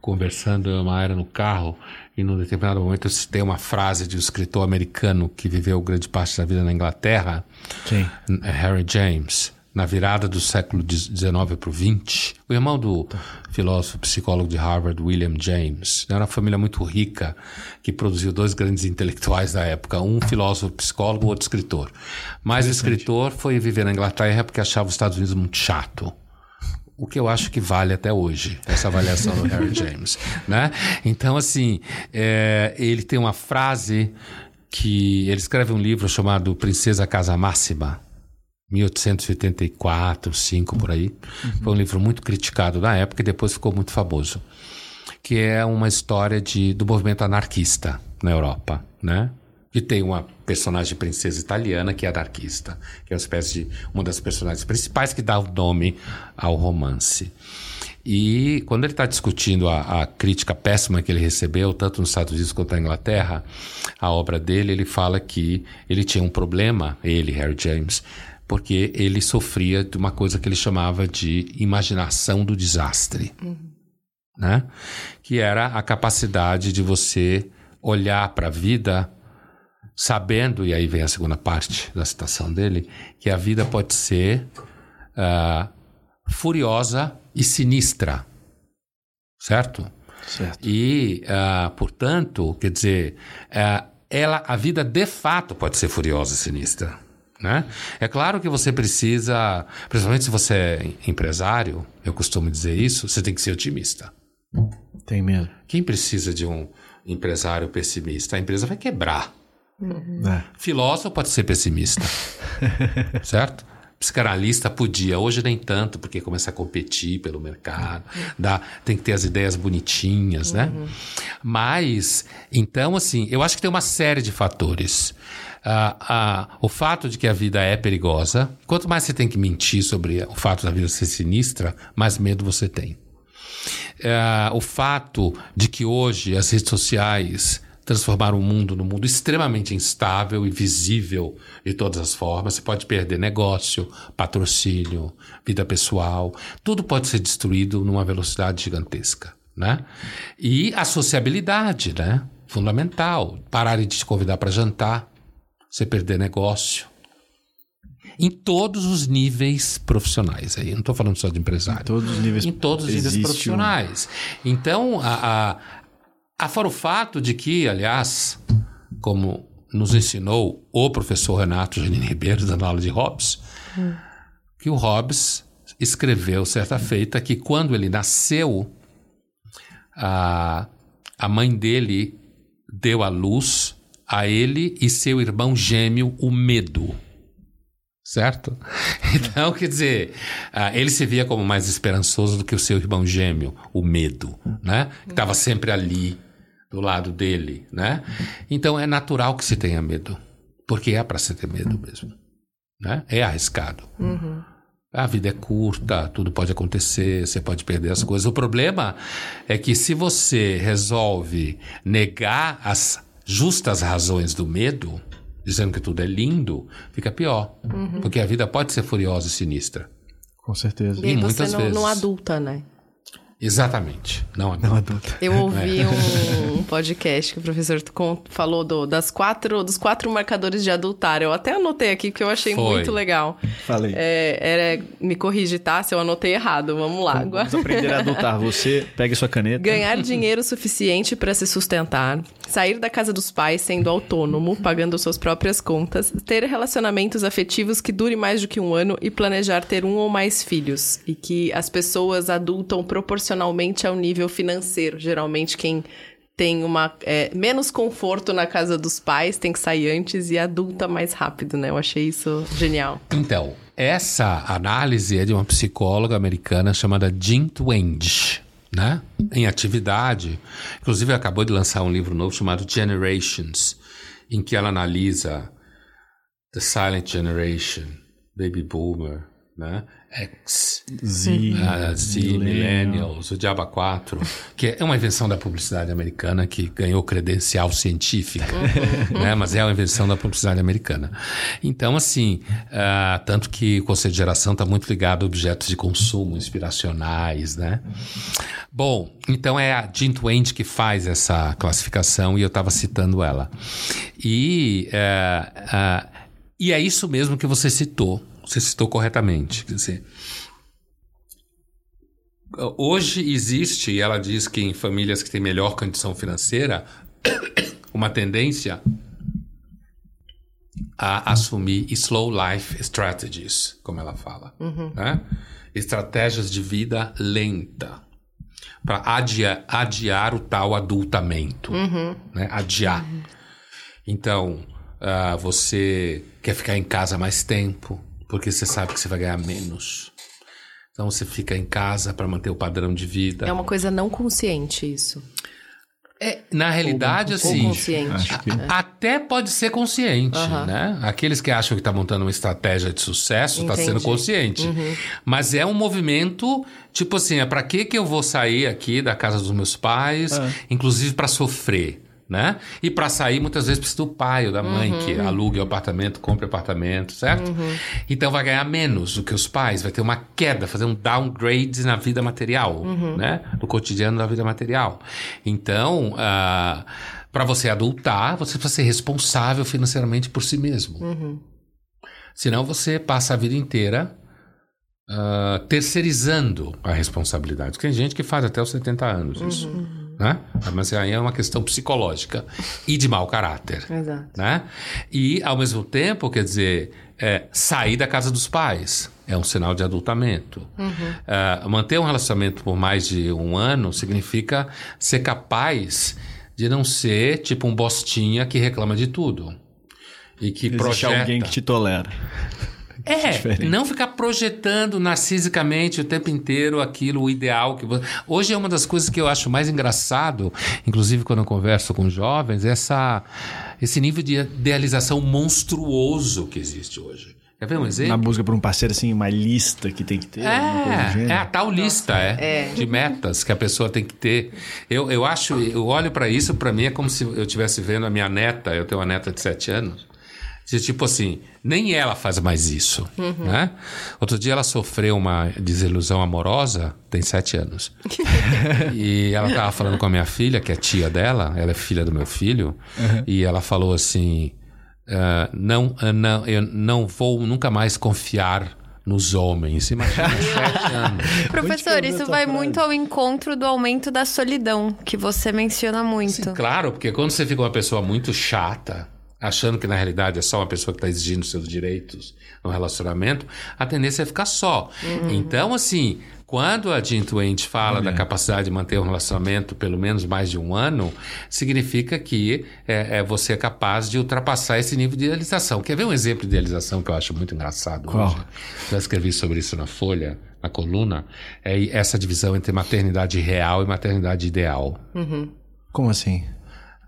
[SPEAKER 1] conversando, uma era no carro, e num determinado momento eu citei uma frase de um escritor americano que viveu grande parte da vida na Inglaterra, Sim. Harry James, na virada do século XIX para o XX, o irmão do filósofo psicólogo de Harvard, William James, era uma família muito rica que produziu dois grandes intelectuais da época, um filósofo psicólogo, outro escritor. Mas o escritor foi viver na Inglaterra porque achava os Estados Unidos muito chato o que eu acho que vale até hoje, essa avaliação do Harry James, né? Então, assim, é, ele tem uma frase que ele escreve um livro chamado Princesa Casa Máxima, 1884, 5 por aí. Uhum. Foi um livro muito criticado na época e depois ficou muito famoso, que é uma história de, do movimento anarquista na Europa, né? E tem uma personagem princesa italiana que é anarquista, que é uma espécie de uma das personagens principais que dá o nome ao romance. E quando ele está discutindo a, a, crítica péssima que ele recebeu, tanto nos Estados Unidos quanto na Inglaterra, a obra dele, ele fala que ele tinha um problema, ele, Harry James, porque ele sofria de uma coisa que ele chamava de imaginação do desastre. Uhum. Né? Que era a capacidade de você olhar para a vida sabendo, e aí vem a segunda parte da citação dele, que a vida pode ser uh, furiosa e sinistra. Certo?
[SPEAKER 3] Certo.
[SPEAKER 1] E, uh, portanto, quer dizer, uh, ela, a vida de fato pode ser furiosa e sinistra. Né? É claro que você precisa, principalmente se você é empresário, eu costumo dizer isso, você tem que ser otimista.
[SPEAKER 3] Tem mesmo.
[SPEAKER 1] Quem precisa de um empresário pessimista? A empresa vai quebrar.
[SPEAKER 3] Uhum. É.
[SPEAKER 1] Filósofo pode ser pessimista, certo? Psicanalista podia, hoje nem tanto, porque começa a competir pelo mercado, dá, tem que ter as ideias bonitinhas, né? uhum. né? Mas, então, assim, eu acho que tem uma série de fatores. Ah, ah, o fato de que a vida é perigosa, quanto mais você tem que mentir sobre o fato da vida ser sinistra, mais medo você tem. Ah, o fato de que hoje as redes sociais transformar o mundo num mundo extremamente instável e visível de todas as formas. Você pode perder negócio, patrocínio, vida pessoal, tudo pode ser destruído numa velocidade gigantesca, né? E a sociabilidade, né? Fundamental. Pararem de te convidar para jantar, você perder negócio. Em todos os níveis profissionais. Aí, não estou falando só de empresário. Em
[SPEAKER 3] todos os níveis
[SPEAKER 1] Em todos os níveis profissionais. Um... Então, a, a Afora o fato de que, aliás, como nos ensinou o professor Renato Janine Ribeiro, dando aula de Hobbes, hum. que o Hobbes escreveu certa feita que quando ele nasceu, a, a mãe dele deu à luz a ele e seu irmão gêmeo o medo. Certo? Então, quer dizer, uh, ele se via como mais esperançoso do que o seu irmão gêmeo, o medo, né? Que estava sempre ali do lado dele, né? Então é natural que se tenha medo, porque é para se ter medo mesmo, né? É arriscado. Uhum. A vida é curta, tudo pode acontecer, você pode perder as coisas. O problema é que se você resolve negar as justas razões do medo, dizendo que tudo é lindo, fica pior. Uhum. Porque a vida pode ser furiosa e sinistra.
[SPEAKER 3] Com certeza.
[SPEAKER 4] E, e muitas não, vezes. não adulta, né?
[SPEAKER 1] Exatamente, não adulta.
[SPEAKER 3] Não adulta.
[SPEAKER 4] Eu ouvi é. um, um, podcast que o professor falou do, das quatro, dos quatro marcadores de adultar. Eu até anotei aqui que eu achei Foi. muito legal.
[SPEAKER 3] Falei.
[SPEAKER 4] É, era, me corrige, tá? Se eu anotei errado. Vamos lá.
[SPEAKER 3] Vamos, vamos aprender a adultar. Você pegue sua caneta.
[SPEAKER 4] Ganhar dinheiro suficiente para se sustentar. Sair da casa dos pais sendo autônomo, pagando suas próprias contas. Ter relacionamentos afetivos que durem mais do que um ano e planejar ter um ou mais filhos. E que as pessoas adultam proporcionalmente proporcionalmente ao nível financeiro. Geralmente, quem tem uma é, menos conforto na casa dos pais tem que sair antes e adulta mais rápido, né? Eu achei isso genial.
[SPEAKER 1] Então, essa análise é de uma psicóloga americana chamada Jean Twenge. Né? Em atividade, inclusive acabou de lançar um livro novo chamado Generations, em que ela analisa The Silent Generation, Baby Boomer, né? X,
[SPEAKER 3] Z,
[SPEAKER 1] uh, Z Millennials, o Diaba 4, que é uma invenção da publicidade americana que ganhou credencial científica, uhum. né? mas é uma invenção da publicidade americana. Então, assim, uh, tanto que o conceito de geração está muito ligado a objetos de consumo inspiracionais, né? Bom, então é a Jean Twenge que faz essa classificação e eu estava citando ela. E, uh, uh, e é isso mesmo que você citou você citou corretamente. Hoje existe, e ela diz que em famílias que têm melhor condição financeira, uma tendência a assumir slow life strategies, como ela fala, né? Estratégias de vida lenta para adiar, adiar o tal adultamento, né? Adiar. Então, ah, você quer ficar em casa mais tempo porque você sabe que você vai ganhar menos. Então você fica em casa para manter o padrão de vida.
[SPEAKER 4] É uma coisa não consciente isso.
[SPEAKER 1] É, na realidade,
[SPEAKER 4] Ou
[SPEAKER 1] assim,
[SPEAKER 4] consciente.
[SPEAKER 3] acho que-
[SPEAKER 4] É.
[SPEAKER 1] até pode ser consciente,
[SPEAKER 4] Aham.
[SPEAKER 1] né? Aqueles que acham que está montando uma estratégia de sucesso, está sendo consciente. Mas é um movimento, tipo assim, é para que que eu vou sair aqui da casa dos meus pais, inclusive para sofrer, né? E para sair muitas vezes precisa do pai ou da mãe que alugue o apartamento, compre o apartamento, certo? Então vai ganhar menos do que os pais, vai ter uma queda, fazer um downgrade na vida material, né? No cotidiano da vida material. Então, ah, para você adultar, você precisa ser responsável financeiramente por si mesmo. Senão você passa a vida inteira ah, terceirizando a responsabilidade. Tem gente que faz até os 70 anos isso. Né? Mas aí é uma questão psicológica e de mau caráter.
[SPEAKER 4] Exato.
[SPEAKER 1] Né? E, ao mesmo tempo, quer dizer, é, sair da casa dos pais é um sinal de adultamento. Ah, manter um relacionamento por mais de um ano significa ser capaz de não ser tipo um bostinha que reclama de tudo. E que
[SPEAKER 3] Existe
[SPEAKER 1] projeta.
[SPEAKER 3] alguém que te tolera.
[SPEAKER 1] É,
[SPEAKER 3] diferente.
[SPEAKER 1] não ficar projetando narcisicamente o tempo inteiro aquilo, o ideal que você... Hoje é uma das coisas que eu acho mais engraçado, inclusive quando eu converso com jovens, essa, esse nível de idealização monstruoso que existe hoje. Quer ver um
[SPEAKER 3] Na
[SPEAKER 1] exemplo?
[SPEAKER 3] busca por um parceiro, assim, uma lista que tem que ter.
[SPEAKER 1] É, é a tal lista, é, de metas que a pessoa tem que ter. Eu, eu acho, eu olho para isso, para mim é como se eu estivesse vendo a minha neta, eu tenho uma neta de sete anos, de tipo assim, nem ela faz mais isso, né? Outro dia ela sofreu uma desilusão amorosa, tem sete anos. e ela tava falando com a minha filha, que é tia dela, ela é filha do meu filho, e ela falou assim, ah, não, ah, não, eu não vou nunca mais confiar nos homens. Imagina, sete anos.
[SPEAKER 2] Professor, isso vai
[SPEAKER 3] frase?
[SPEAKER 2] muito ao encontro do aumento da solidão, que você menciona muito.
[SPEAKER 1] Sim, claro, porque quando você fica uma pessoa muito chata, achando que na realidade é só uma pessoa que está exigindo seus direitos no relacionamento, a tendência é ficar só. Então, assim, quando a Jean Twain fala da capacidade de manter um relacionamento pelo menos mais de um ano, significa que é, é, você é capaz de ultrapassar esse nível de idealização. Quer ver um exemplo de idealização que eu acho muito engraçado
[SPEAKER 3] Qual?
[SPEAKER 1] hoje? Já escrevi sobre isso na Folha, na coluna. É essa divisão entre maternidade real e maternidade ideal.
[SPEAKER 3] Como assim?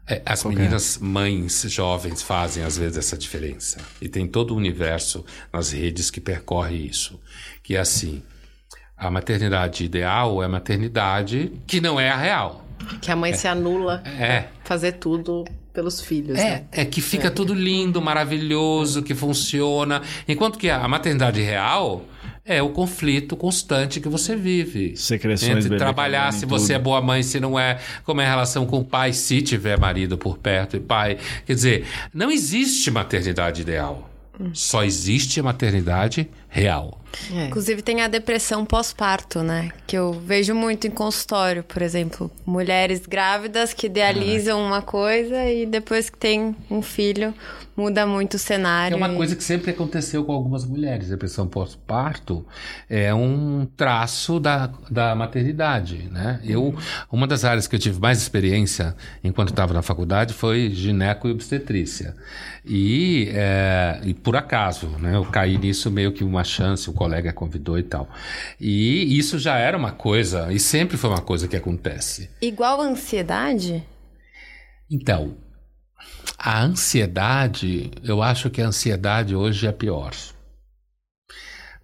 [SPEAKER 1] É, as
[SPEAKER 3] Qual que é?
[SPEAKER 1] meninas mães jovens fazem às vezes essa diferença. E tem todo o universo nas redes que percorre isso. Que é assim: a maternidade ideal é a maternidade que não é a real.
[SPEAKER 4] Que a mãe se anula
[SPEAKER 1] É.
[SPEAKER 4] fazer tudo pelos filhos, né?
[SPEAKER 1] É, é que fica tudo lindo, maravilhoso, que funciona. Enquanto que a maternidade real é o conflito constante que você vive.
[SPEAKER 3] Secreções,
[SPEAKER 1] Entre trabalhar, se você
[SPEAKER 3] tudo.
[SPEAKER 1] é boa mãe, se não é, como é a relação com o pai, se tiver marido por perto e pai. Quer dizer, não existe maternidade ideal. Só existe a maternidade real.
[SPEAKER 4] É.
[SPEAKER 2] Inclusive tem a depressão pós-parto, né? Que eu vejo muito em consultório, por exemplo. Mulheres grávidas que idealizam uma coisa e depois que tem um filho, muda muito o cenário.
[SPEAKER 1] É uma
[SPEAKER 2] e-
[SPEAKER 1] coisa que sempre aconteceu com algumas mulheres. Depressão pós-parto é um traço da, da maternidade, né? Eu, uma das áreas que eu tive mais experiência enquanto estava na faculdade foi gineco e obstetrícia. E, é, e por acaso, né? Eu caí nisso meio que uma chance, o colega convidou e tal. E isso já era uma coisa, e sempre foi uma coisa que acontece.
[SPEAKER 2] Igual a ansiedade?
[SPEAKER 1] Então, a ansiedade, eu acho que a ansiedade hoje é pior.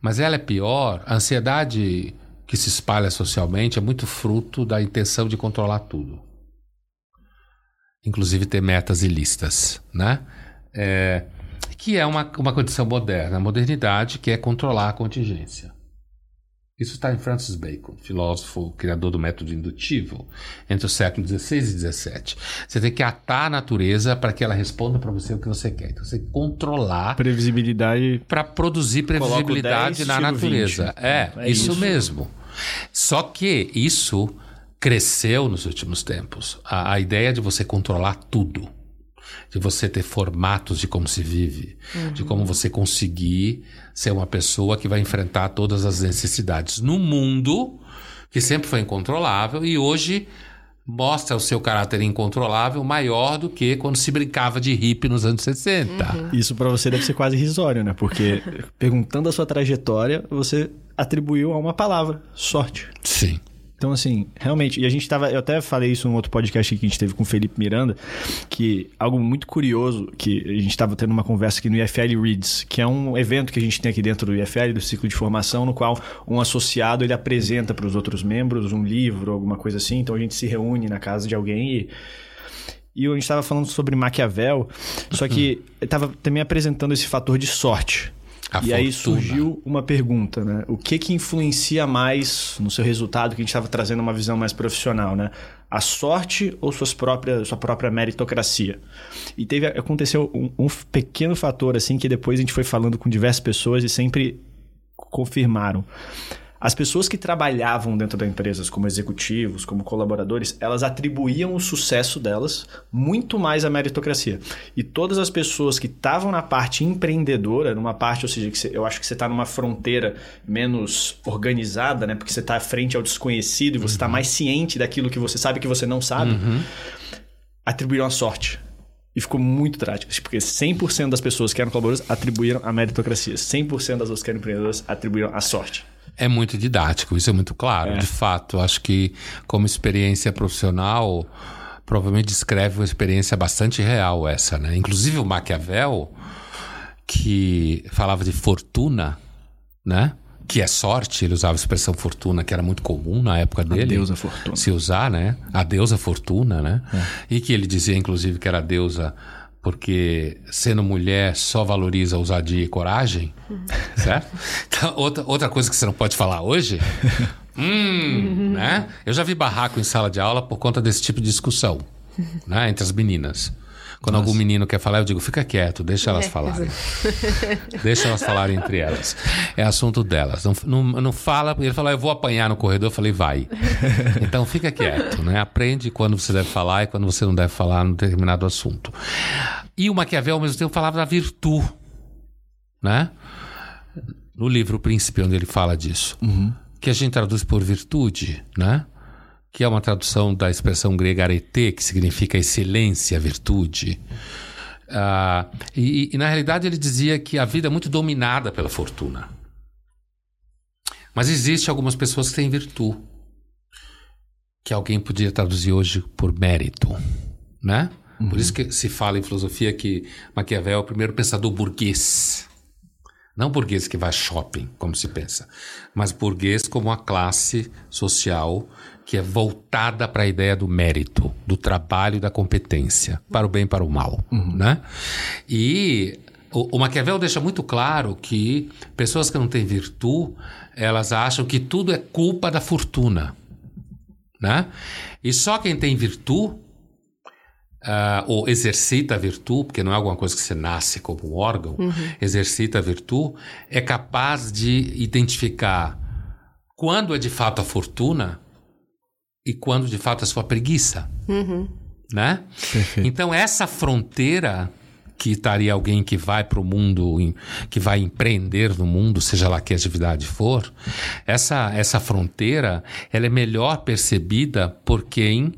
[SPEAKER 1] Mas ela é pior, a ansiedade que se espalha socialmente é muito fruto da intenção de controlar tudo. Inclusive ter metas e listas, né? É, que é uma, uma condição moderna. A modernidade que é controlar a contingência. Isso está em Francis Bacon, filósofo, criador do método indutivo, entre os séculos XVI e XVII. Você tem que atar a natureza para que ela responda para você o que você quer. Então, você tem que controlar
[SPEAKER 3] Previsibilidade.
[SPEAKER 1] para produzir previsibilidade
[SPEAKER 3] 10,
[SPEAKER 1] na natureza.
[SPEAKER 3] 20.
[SPEAKER 1] É,
[SPEAKER 3] É
[SPEAKER 1] isso,
[SPEAKER 3] isso.
[SPEAKER 1] mesmo. Só que isso cresceu nos últimos tempos. A, a ideia de você controlar tudo, de você ter formatos de como se vive, de como você conseguir ser uma pessoa que vai enfrentar todas as necessidades no mundo que sempre foi incontrolável e hoje mostra o seu caráter incontrolável maior do que quando se brincava de hippie nos anos 60.
[SPEAKER 3] Isso pra você deve ser quase risório, né? Porque perguntando a sua trajetória, você atribuiu a uma palavra, sorte.
[SPEAKER 1] Sim.
[SPEAKER 3] Então, assim, realmente, e a gente tava. Eu até falei isso num outro podcast que a gente teve com o Felipe Miranda, que algo muito curioso, que a gente tava tendo uma conversa aqui no IFL Reads, que é um evento que a gente tem aqui dentro do IFL, do ciclo de formação, no qual um associado ele apresenta para os outros membros um livro, alguma coisa assim. Então a gente se reúne na casa de alguém e. E a gente estava falando sobre Maquiavel, só que estava também apresentando esse fator de sorte.
[SPEAKER 1] A
[SPEAKER 3] e aí
[SPEAKER 1] fortuna.
[SPEAKER 3] surgiu uma pergunta, né? O que que influencia mais no seu resultado que a gente estava trazendo uma visão mais profissional, né? A sorte ou suas próprias, sua própria meritocracia? E teve aconteceu um, um pequeno fator assim que depois a gente foi falando com diversas pessoas e sempre confirmaram. As pessoas que trabalhavam dentro da empresa como executivos, como colaboradores, elas atribuíam o sucesso delas muito mais à meritocracia. E todas as pessoas que estavam na parte empreendedora, numa parte, ou seja, que você- eu acho que você está numa fronteira menos organizada, né? Porque você está frente ao desconhecido e você está mais ciente daquilo que você sabe que você não sabe, atribuíram a sorte. E ficou muito trágico, porque 100% das pessoas que eram colaboradores atribuíram a meritocracia. 100% das pessoas que eram empreendedoras atribuíram a sorte.
[SPEAKER 1] É muito didático, isso é muito claro.
[SPEAKER 3] É.
[SPEAKER 1] De fato, acho que como experiência profissional, provavelmente descreve uma experiência bastante real essa, né? Inclusive o Maquiavel, que falava de fortuna, né? Que é sorte, ele usava a expressão fortuna, que era muito comum na época dele.
[SPEAKER 3] deusa fortuna.
[SPEAKER 1] Se usar, né? A deusa fortuna, né? E que ele dizia, inclusive, que era a deusa porque sendo mulher só valoriza ousadia e coragem, certo? Então, outra, outra coisa que você não pode falar hoje, hum, né? Eu já vi barraco em sala de aula por conta desse tipo de discussão, né? Entre as meninas. Quando algum menino quer falar, eu digo, fica quieto, deixa elas falarem. deixa elas falarem entre elas. É assunto delas. Não, não, não fala, ele falou, eu vou apanhar no corredor, eu falei, vai. Então fica quieto, né? Aprende quando você deve falar e quando você não deve falar num determinado assunto. E o Maquiavel, ao mesmo tempo, falava da virtude, né? No livro O Príncipe, onde ele fala disso. Que a gente traduz por virtude, né? Que é uma tradução da expressão grega arete, que significa excelência, virtude. Ah, e, e, na realidade ele dizia que a vida é muito dominada pela fortuna. Mas existe algumas pessoas que têm virtude. Que alguém podia traduzir hoje por mérito, né? Por isso que se fala em filosofia que Maquiavel é o primeiro pensador burguês. Não burguês que vai shopping, como se pensa, mas burguês como uma classe social que é voltada para a ideia do mérito, do trabalho e da competência, para o bem e para o mal, né? E o, o Maquiavel deixa muito claro que pessoas que não têm virtude, elas acham que tudo é culpa da fortuna, né? E só quem tem virtude Uh, ou exercita a virtude, porque não é alguma coisa que você nasce como um órgão, exercita a virtude, é capaz de identificar quando é de fato a fortuna e quando de fato é a sua preguiça. Né?
[SPEAKER 3] Perfeito.
[SPEAKER 1] Então, essa fronteira que estaria alguém que vai para o mundo, que vai empreender no mundo, seja lá que atividade for, essa, essa fronteira ela é melhor percebida por quem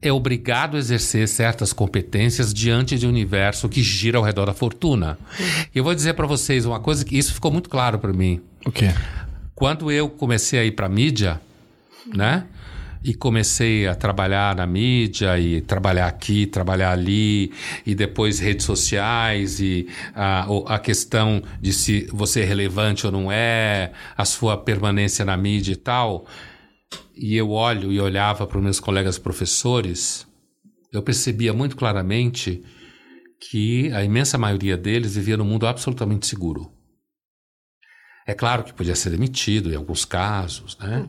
[SPEAKER 1] é obrigado a exercer certas competências diante de um universo que gira ao redor da fortuna. E eu vou dizer para vocês uma coisa que isso ficou muito claro para mim.
[SPEAKER 3] O quê?
[SPEAKER 1] Quando eu comecei a ir para mídia, né? E comecei a trabalhar na mídia e trabalhar aqui, trabalhar ali, e depois redes sociais e a, a questão de se você é relevante ou não é, a sua permanência na mídia e tal. E eu olho e olhava para os meus colegas professores, eu percebia muito claramente que a imensa maioria deles vivia num mundo absolutamente seguro. É claro que podia ser demitido em alguns casos, né?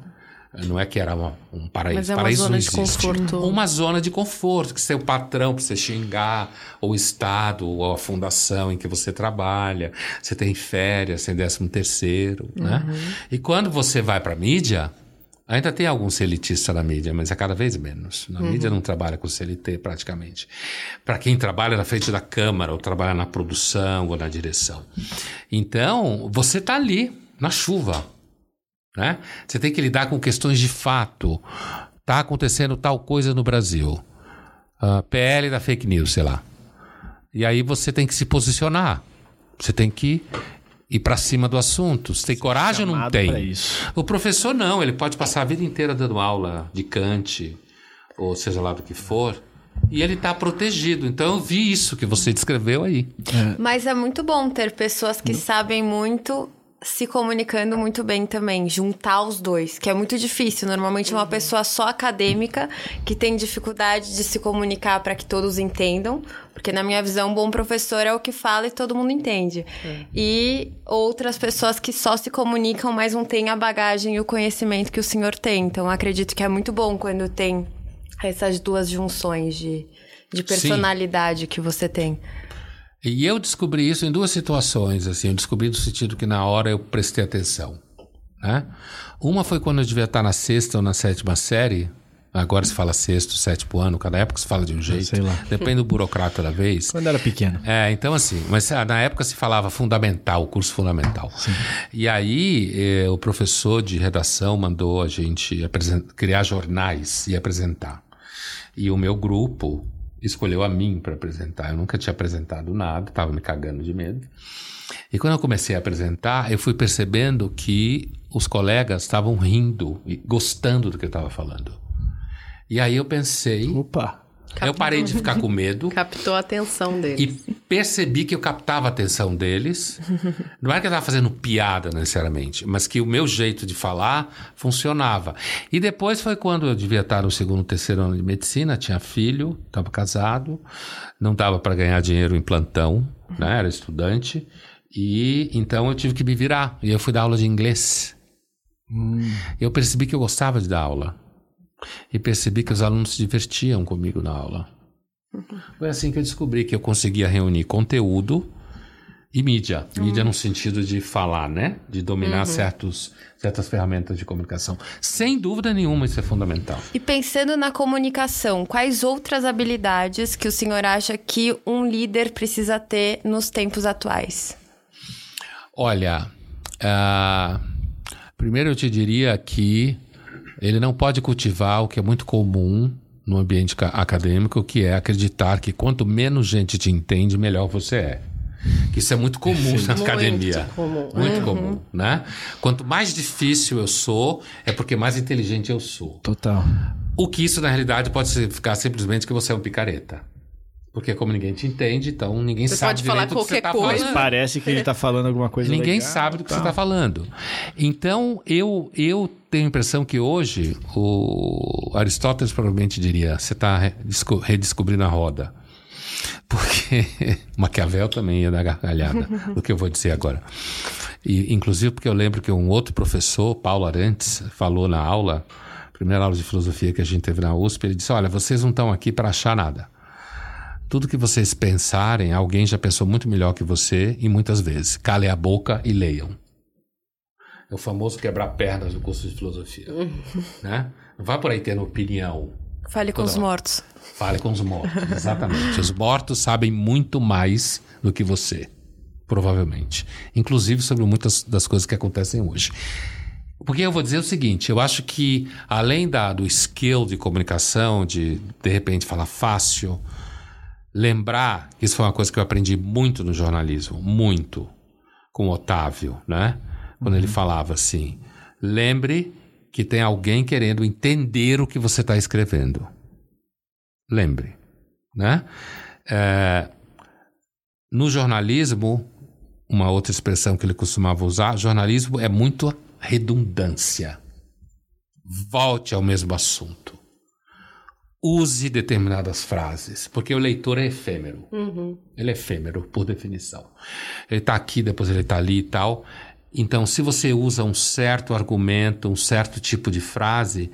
[SPEAKER 1] Não é que era uma, um paraíso.
[SPEAKER 4] Mas é uma
[SPEAKER 1] paraíso
[SPEAKER 4] zona de conforto.
[SPEAKER 1] Uma zona de conforto, que seu patrão para você xingar, ou o Estado, ou a fundação em que você trabalha. Você tem férias, tem décimo terceiro, né? E quando você vai para a mídia, ainda tem algum elitista na mídia, mas é cada vez menos. Na mídia não trabalha com CLT praticamente. Para quem trabalha na frente da câmara, ou trabalha na produção, ou na direção. Então, você está ali, na chuva. Né? Você tem que lidar com questões de fato. Tá acontecendo tal coisa no Brasil. Ah, PL da fake news, sei lá. E aí você tem que se posicionar. Você tem que ir para cima do assunto. Você tem coragem ou não tem? O professor não, ele pode passar a vida inteira dando aula de Kant, ou seja lá do que for, e ele está protegido. Então eu vi isso que você descreveu aí.
[SPEAKER 2] Mas é muito bom ter pessoas que sabem muito se comunicando muito bem também, juntar os dois, que é muito difícil. Normalmente uma pessoa só acadêmica que tem dificuldade de se comunicar para que todos entendam, porque na minha visão, um bom professor é o que fala e todo mundo entende. E outras pessoas que só se comunicam, mas não têm a bagagem e o conhecimento que o senhor tem. Então, acredito que é muito bom quando tem essas duas junções de, de personalidade que você tem.
[SPEAKER 1] E eu descobri isso em duas situações, assim. Eu descobri no sentido que na hora eu prestei atenção, né? Uma foi quando eu devia estar na sexta ou na sétima série. Agora se fala sexto, sétimo ano, cada época se fala de um jeito.
[SPEAKER 3] sei lá.
[SPEAKER 1] Depende do burocrata da vez.
[SPEAKER 3] Quando era pequeno.
[SPEAKER 1] É, então assim, mas ah, na época se falava fundamental, curso fundamental. E aí eh, o professor de redação mandou a gente criar jornais e apresentar. E o meu grupo escolheu a mim para apresentar. Eu nunca tinha apresentado nada, estava me cagando de medo. E quando eu comecei a apresentar, eu fui percebendo que os colegas estavam rindo e gostando do que eu estava falando. E aí eu pensei,
[SPEAKER 3] Opa.
[SPEAKER 1] Eu parei de ficar com medo.
[SPEAKER 4] Captou a atenção dele.
[SPEAKER 1] E percebi que eu captava a atenção deles. Não era que eu estava fazendo piada necessariamente, mas que o meu jeito de falar funcionava. E depois foi quando eu devia estar no segundo, terceiro ano de medicina, tinha filho, estava casado, não dava para ganhar dinheiro em plantão, né? era estudante. E então eu tive que me virar. E eu fui dar aula de inglês. Eu percebi que eu gostava de dar aula. E percebi que os alunos se divertiam comigo na aula. Foi assim que eu descobri que eu conseguia reunir conteúdo e mídia. Mídia no sentido de falar, né? De dominar certos, certas ferramentas de comunicação. Sem dúvida nenhuma, isso é fundamental.
[SPEAKER 2] E pensando na comunicação, quais outras habilidades que o senhor acha que um líder precisa ter nos tempos atuais?
[SPEAKER 1] Olha, ah, primeiro eu te diria que ele não pode cultivar o que é muito comum no ambiente ca- acadêmico, que é acreditar que quanto menos gente te entende, melhor você é. Que isso é muito comum na
[SPEAKER 4] Muito
[SPEAKER 1] academia.
[SPEAKER 4] comum.
[SPEAKER 1] Muito comum, né? Quanto mais difícil eu sou, é porque mais inteligente eu sou.
[SPEAKER 3] Total.
[SPEAKER 1] O que isso, na realidade, pode significar simplesmente que você é um picareta. Porque como ninguém te entende, então ninguém
[SPEAKER 4] Você
[SPEAKER 1] sabe
[SPEAKER 4] pode falar
[SPEAKER 1] direito o que você
[SPEAKER 4] qualquer
[SPEAKER 1] tá
[SPEAKER 4] coisa.
[SPEAKER 1] falando.
[SPEAKER 3] Parece que ele tá falando alguma coisa
[SPEAKER 1] Ninguém
[SPEAKER 3] legal,
[SPEAKER 1] sabe do que
[SPEAKER 3] tal.
[SPEAKER 1] você está falando. Então, eu, eu tenho a impressão que hoje o Aristóteles provavelmente diria: você está redescobrindo a roda. Porque Maquiavel também ia dar gargalhada do que eu vou dizer agora. E, inclusive porque eu lembro que um outro professor, Paulo Arantes, falou na aula, primeira aula de filosofia que a gente teve na USP, ele disse: Olha, vocês não estão aqui para achar nada. Tudo que vocês pensarem, alguém já pensou muito melhor que você e muitas vezes. Calem a boca e leiam. É o famoso quebrar pernas do curso de filosofia. né? Não vai por aí tendo opinião.
[SPEAKER 2] Fale com
[SPEAKER 1] Toda
[SPEAKER 2] os
[SPEAKER 1] hora.
[SPEAKER 2] mortos.
[SPEAKER 1] Fale com os mortos. Exatamente. os mortos sabem muito mais do que você. Provavelmente. Inclusive sobre muitas das coisas que acontecem hoje. Porque eu vou dizer o seguinte: eu acho que além da, do skill de comunicação, de de repente falar fácil, lembrar, que isso foi uma coisa que eu aprendi muito no jornalismo, muito, com o Otávio, né? Quando ele falava assim: lembre que tem alguém querendo entender o que você está escrevendo. Lembre, né? É, no jornalismo, uma outra expressão que ele costumava usar, jornalismo é muito redundância. Volte ao mesmo assunto. Use determinadas frases, porque o leitor é efêmero. Ele é efêmero, por definição. Ele está aqui, depois ele está ali e tal. Então, se você usa um certo argumento, um certo tipo de frase,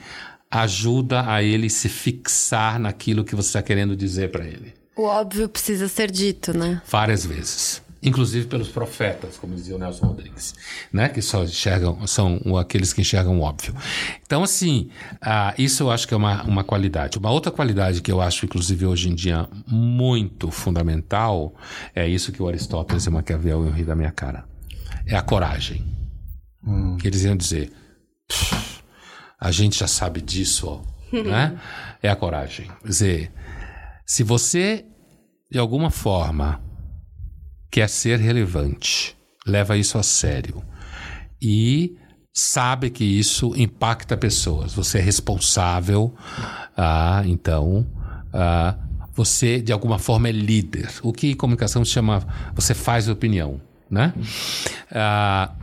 [SPEAKER 1] ajuda a ele se fixar naquilo que você está querendo dizer para ele.
[SPEAKER 2] O óbvio precisa ser dito, né?
[SPEAKER 1] Várias vezes. Inclusive pelos profetas, como dizia o Nelson Rodrigues, né? Que só enxergam, são aqueles que enxergam o óbvio. Então, assim, uh, isso eu acho que é uma, uma qualidade. Uma outra qualidade que eu acho, inclusive, hoje em dia, muito fundamental, é isso que o Aristóteles e Maquiavel iam rir da minha cara. É a coragem. Hum. Eles iam dizer, a gente já sabe disso, ó, né? É a coragem. Quer dizer, se você, de alguma forma, quer ser relevante, leva isso a sério e sabe que isso impacta pessoas. Você é responsável, ah, então ah, você de alguma forma é líder. O que em comunicação se chama você faz opinião, né? Ah,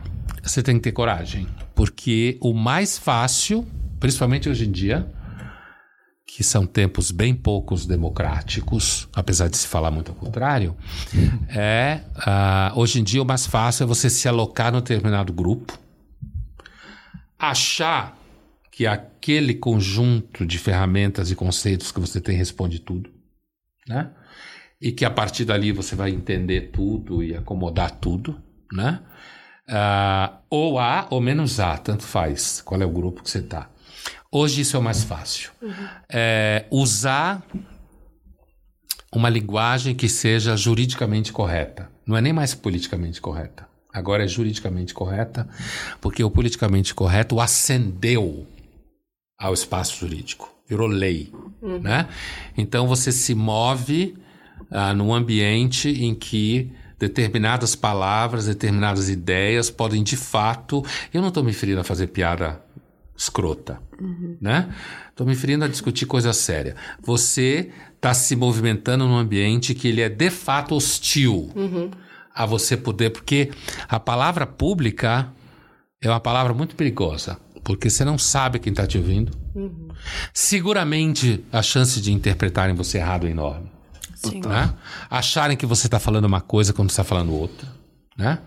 [SPEAKER 1] você tem que ter coragem, porque o mais fácil, principalmente hoje em dia, que são tempos bem poucos democráticos, apesar de se falar muito ao contrário, é uh, hoje em dia o mais fácil é você se alocar num determinado grupo, achar que aquele conjunto de ferramentas e conceitos que você tem responde tudo, né? E que a partir dali você vai entender tudo e acomodar tudo, né? Uh, ou A ou menos A, tanto faz qual é o grupo que você está. Hoje isso é o mais fácil. Uhum. É, usar uma linguagem que seja juridicamente correta. Não é nem mais politicamente correta. Agora é juridicamente correta, porque o politicamente correto ascendeu ao espaço jurídico, virou lei, uhum. né? Então você se move ah, num ambiente em que determinadas palavras, determinadas ideias podem de fato. Eu não estou me referindo a fazer piada escrota, uhum. né? Estou me referindo a discutir coisa séria. Você está se movimentando num ambiente que ele é de fato hostil uhum. a você poder, porque a palavra pública é uma palavra muito perigosa, porque você não sabe quem está te ouvindo. Uhum. Seguramente a chance de interpretarem você errado é enorme. Sim. Né? Acharem que você está falando uma coisa quando está falando outra. Né?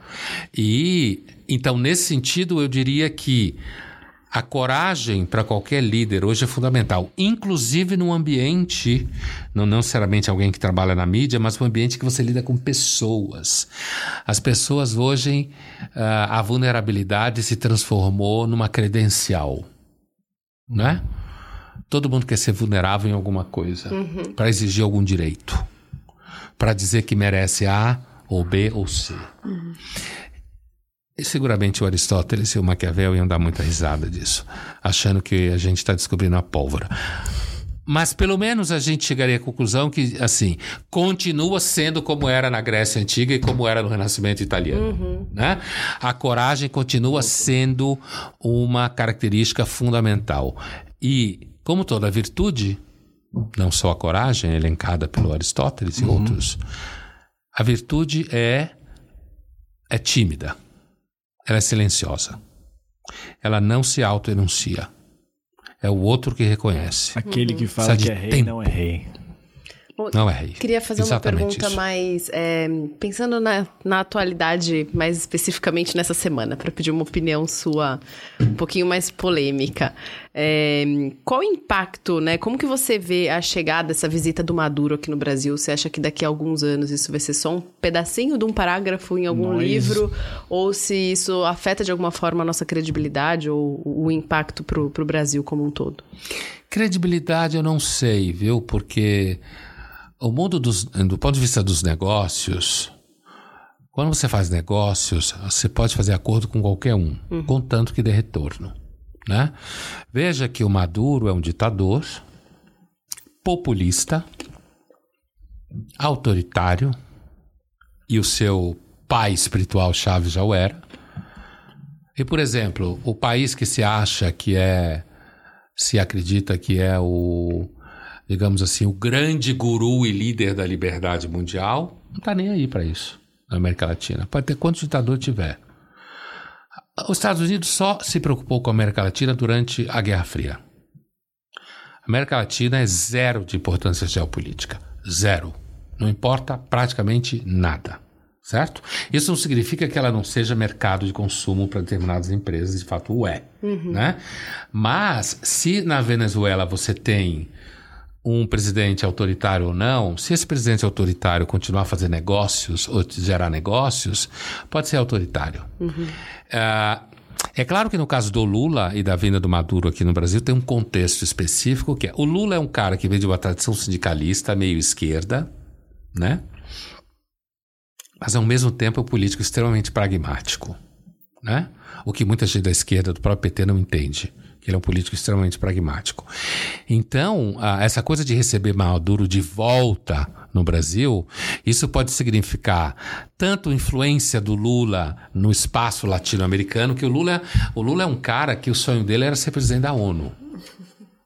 [SPEAKER 1] E então, nesse sentido, eu diria que a coragem para qualquer líder hoje é fundamental, inclusive no ambiente, não necessariamente alguém que trabalha na mídia, mas no ambiente que você lida com pessoas. As pessoas hoje, uh, a vulnerabilidade se transformou numa credencial, né? Todo mundo quer ser vulnerável em alguma coisa uhum. para exigir algum direito, para dizer que merece A ou B ou C. Uhum. E seguramente o Aristóteles e o Maquiavel iam dar muita risada disso, achando que a gente está descobrindo a pólvora. Mas pelo menos a gente chegaria à conclusão que, assim, continua sendo como era na Grécia Antiga e como era no Renascimento Italiano. Uhum. Né? A coragem continua sendo uma característica fundamental. E, como toda virtude, não só a coragem, elencada pelo Aristóteles e uhum. outros, a virtude é, é tímida. Ela é silenciosa. Ela não se autoenuncia. É o outro que reconhece.
[SPEAKER 3] Aquele que fala que é rei tempo. não é rei.
[SPEAKER 1] Não é rei.
[SPEAKER 4] Queria fazer Exatamente uma pergunta isso. mais. É, pensando na, na atualidade, mais especificamente nessa semana, para pedir uma opinião sua um pouquinho mais polêmica. É, qual o impacto, né? Como que você vê a chegada dessa visita do Maduro aqui no Brasil? Você acha que daqui a alguns anos isso vai ser só um pedacinho de um parágrafo em algum Nós... livro? Ou se isso afeta de alguma forma a nossa credibilidade ou o impacto para o Brasil como um todo?
[SPEAKER 1] Credibilidade eu não sei, viu? Porque o mundo dos, do ponto de vista dos negócios, quando você faz negócios, você pode fazer acordo com qualquer um, uhum. contanto que dê retorno. Né? Veja que o Maduro é um ditador, populista, autoritário, e o seu pai espiritual Chaves já o era. E, por exemplo, o país que se acha que é, se acredita que é o digamos assim, o grande guru e líder da liberdade mundial, não está nem aí para isso na América Latina. Pode ter quantos ditadores tiver. Os Estados Unidos só se preocupou com a América Latina durante a Guerra Fria. A América Latina é zero de importância geopolítica. Zero. Não importa praticamente nada. certo? Isso não significa que ela não seja mercado de consumo para determinadas empresas, de fato o é, né? Mas se na Venezuela você tem um presidente autoritário ou não, se esse presidente autoritário continuar a fazer negócios ou gerar negócios, pode ser autoritário. Ah, é claro que no caso do Lula e da vinda do Maduro aqui no Brasil tem um contexto específico que é o Lula é um cara que vem de uma tradição sindicalista meio esquerda, né? Mas ao mesmo tempo é um político extremamente pragmático, né? O que muita gente da esquerda do próprio PT não entende. Que ele é um político extremamente pragmático. Então, essa coisa de receber Maduro de volta no Brasil, isso pode significar tanto influência do Lula no espaço latino-americano, que o Lula, o Lula é um cara que o sonho dele era ser presidente da ONU.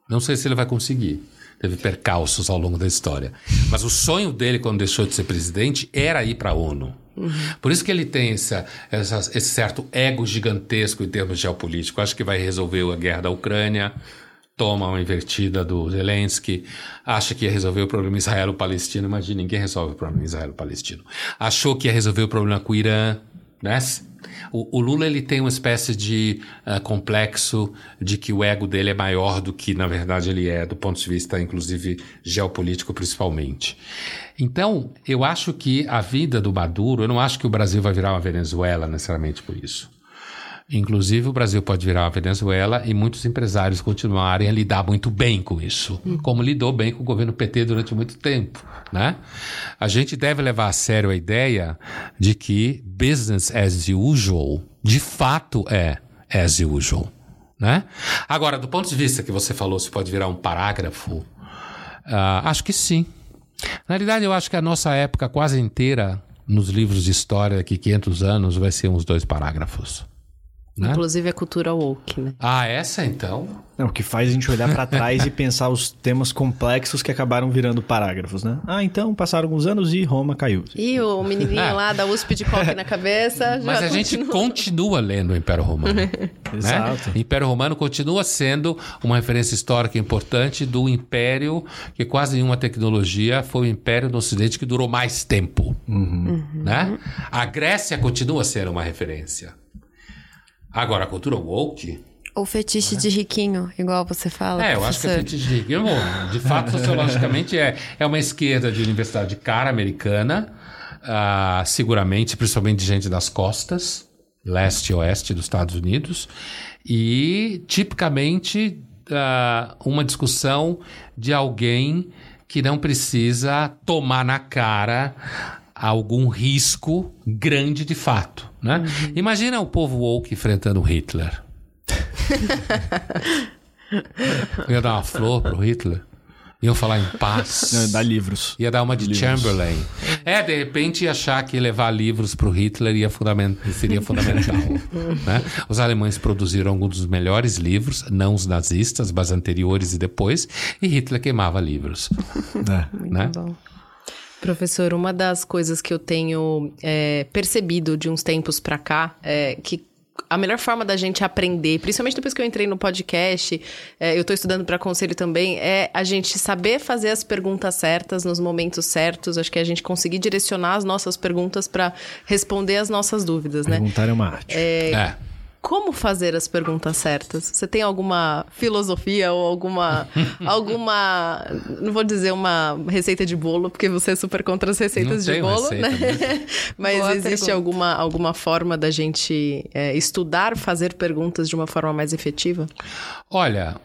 [SPEAKER 1] Não sei se ele vai conseguir. Teve percalços ao longo da história. Mas o sonho dele, quando deixou de ser presidente, era ir para a ONU. Por isso que ele tem essa, essa- esse certo ego gigantesco em termos geopolíticos. Acho que vai resolver a guerra da Ucrânia, toma uma invertida do Zelensky, acha que ia resolver o problema israelo-palestino. Imagina, ninguém resolve o problema israelo-palestino. Achou que ia resolver o problema com o Irã, né? O, o Lula ele tem uma espécie de ah, complexo de que o ego dele é maior do que na verdade ele é, do ponto de vista inclusive geopolítico principalmente. Então, eu acho que a vida do Maduro, eu não acho que o Brasil vai virar uma Venezuela necessariamente por isso. Inclusive, o Brasil pode virar uma Venezuela e muitos empresários continuarem a lidar muito bem com isso, como lidou bem com o governo PT durante muito tempo. Né? A gente deve levar a sério a ideia de que business as usual, de fato, é as usual. Né? Agora, do ponto de vista que você falou, se pode virar um parágrafo, ah, acho que sim. Na realidade, eu acho que a nossa época quase inteira, nos livros de história daqui 500 anos, vai ser uns dois parágrafos. Né?
[SPEAKER 4] Inclusive a cultura woke, né?
[SPEAKER 1] Ah, essa então?
[SPEAKER 3] É o que faz a gente olhar pra trás e pensar os temas complexos que acabaram virando parágrafos, né? Ah, então passaram alguns anos e Roma caiu.
[SPEAKER 4] E o menininho lá da USP de coque na cabeça.
[SPEAKER 1] Mas
[SPEAKER 4] já
[SPEAKER 1] a gente
[SPEAKER 4] continua.
[SPEAKER 1] continua lendo o Império Romano. né?
[SPEAKER 3] Exato.
[SPEAKER 1] O Império Romano continua sendo uma referência histórica importante do império que quase nenhuma tecnologia foi o império do Ocidente que durou mais tempo. Né? A Grécia continua sendo uma referência. Agora, a cultura woke...
[SPEAKER 2] Ou fetiche de riquinho, igual você fala.
[SPEAKER 1] É, eu acho que é
[SPEAKER 2] professor.
[SPEAKER 1] fetiche de riquinho. De fato, sociologicamente, é, é uma esquerda de universidade cara americana, ah, seguramente, principalmente de gente das costas, leste e oeste dos Estados Unidos, e tipicamente ah, uma discussão de alguém que não precisa tomar na cara algum risco grande de fato, né? Imagina o povo woke enfrentando Hitler. Ia dar uma flor pro Hitler. Iam falar em paz.
[SPEAKER 3] Não, Dá livros.
[SPEAKER 1] Ia dar uma de
[SPEAKER 3] Livros.
[SPEAKER 1] Chamberlain. É, de repente ia achar que levar livros pro Hitler ia fundament... seria fundamental. né? Os alemães produziram alguns dos melhores livros, não os nazistas, mas anteriores e depois, e Hitler queimava livros.
[SPEAKER 3] É.
[SPEAKER 2] Muito
[SPEAKER 1] né?
[SPEAKER 2] bom.
[SPEAKER 4] Professor, uma das coisas que eu tenho é, percebido de uns tempos pra cá é que a melhor forma da gente aprender, principalmente depois que eu entrei no podcast, é, eu tô estudando para conselho também, é a gente saber fazer as perguntas certas nos momentos certos. Acho que é a gente conseguir direcionar as nossas perguntas para responder as nossas dúvidas, né?
[SPEAKER 3] Perguntar é uma arte.
[SPEAKER 1] É.
[SPEAKER 4] Como fazer as perguntas certas? Você tem alguma filosofia ou alguma. alguma. Não vou dizer uma receita de bolo, porque você é super contra as receitas
[SPEAKER 1] Não
[SPEAKER 4] de bolo,
[SPEAKER 1] receita
[SPEAKER 4] né? Mas
[SPEAKER 2] Boa
[SPEAKER 4] existe
[SPEAKER 2] pergunta.
[SPEAKER 4] alguma, alguma forma da gente é, estudar, fazer perguntas de uma forma mais efetiva?
[SPEAKER 1] Olha,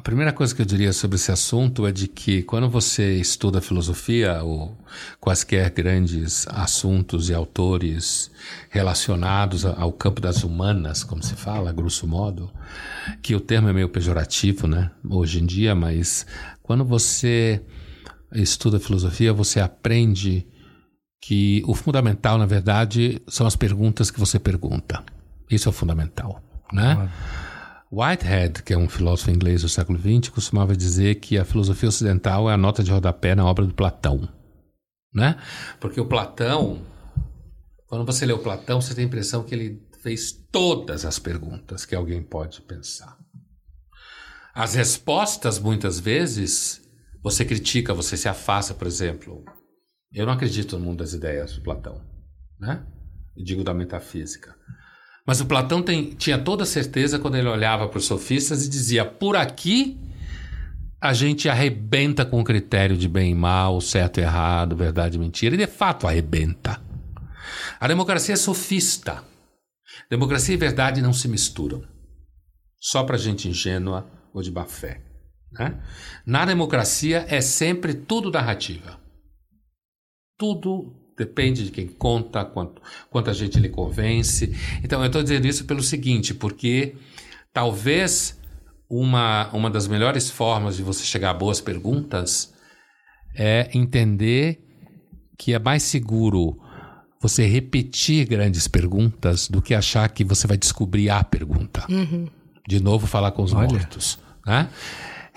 [SPEAKER 1] a primeira coisa que eu diria sobre esse assunto é de que quando você estuda filosofia ou quaisquer grandes assuntos e autores relacionados ao campo das humanas, como se fala, grosso modo, que o termo é meio pejorativo, né, hoje em dia, mas quando você estuda filosofia, você aprende que o fundamental, na verdade, são as perguntas que você pergunta. Isso é o fundamental, né? Whitehead, que é um filósofo inglês do século XX, costumava dizer que a filosofia ocidental é a nota de rodapé na obra do Platão, né? Porque o Platão, quando você lê o Platão, você tem a impressão que ele fez todas as perguntas que alguém pode pensar. As respostas, muitas vezes, você critica, você se afasta, por exemplo. Eu não acredito no mundo das ideias do Platão, né? Eu digo da metafísica. Mas o Platão tem, tinha toda certeza quando ele olhava para os sofistas e dizia: por aqui a gente arrebenta com o critério de bem e mal, certo e errado, verdade e mentira, e de fato arrebenta. A democracia é sofista. Democracia e verdade não se misturam. Só para gente ingênua ou de má fé. Né? Na democracia é sempre tudo narrativa. Tudo depende de quem conta, quanto, quanta gente lhe convence. Então eu estou dizendo isso pelo seguinte, porque talvez uma, uma das melhores formas de você chegar a boas perguntas é entender que é mais seguro você repetir grandes perguntas do que achar que você vai descobrir a pergunta.
[SPEAKER 4] Uhum.
[SPEAKER 1] De novo, falar com os
[SPEAKER 3] Olha.
[SPEAKER 1] mortos. Né?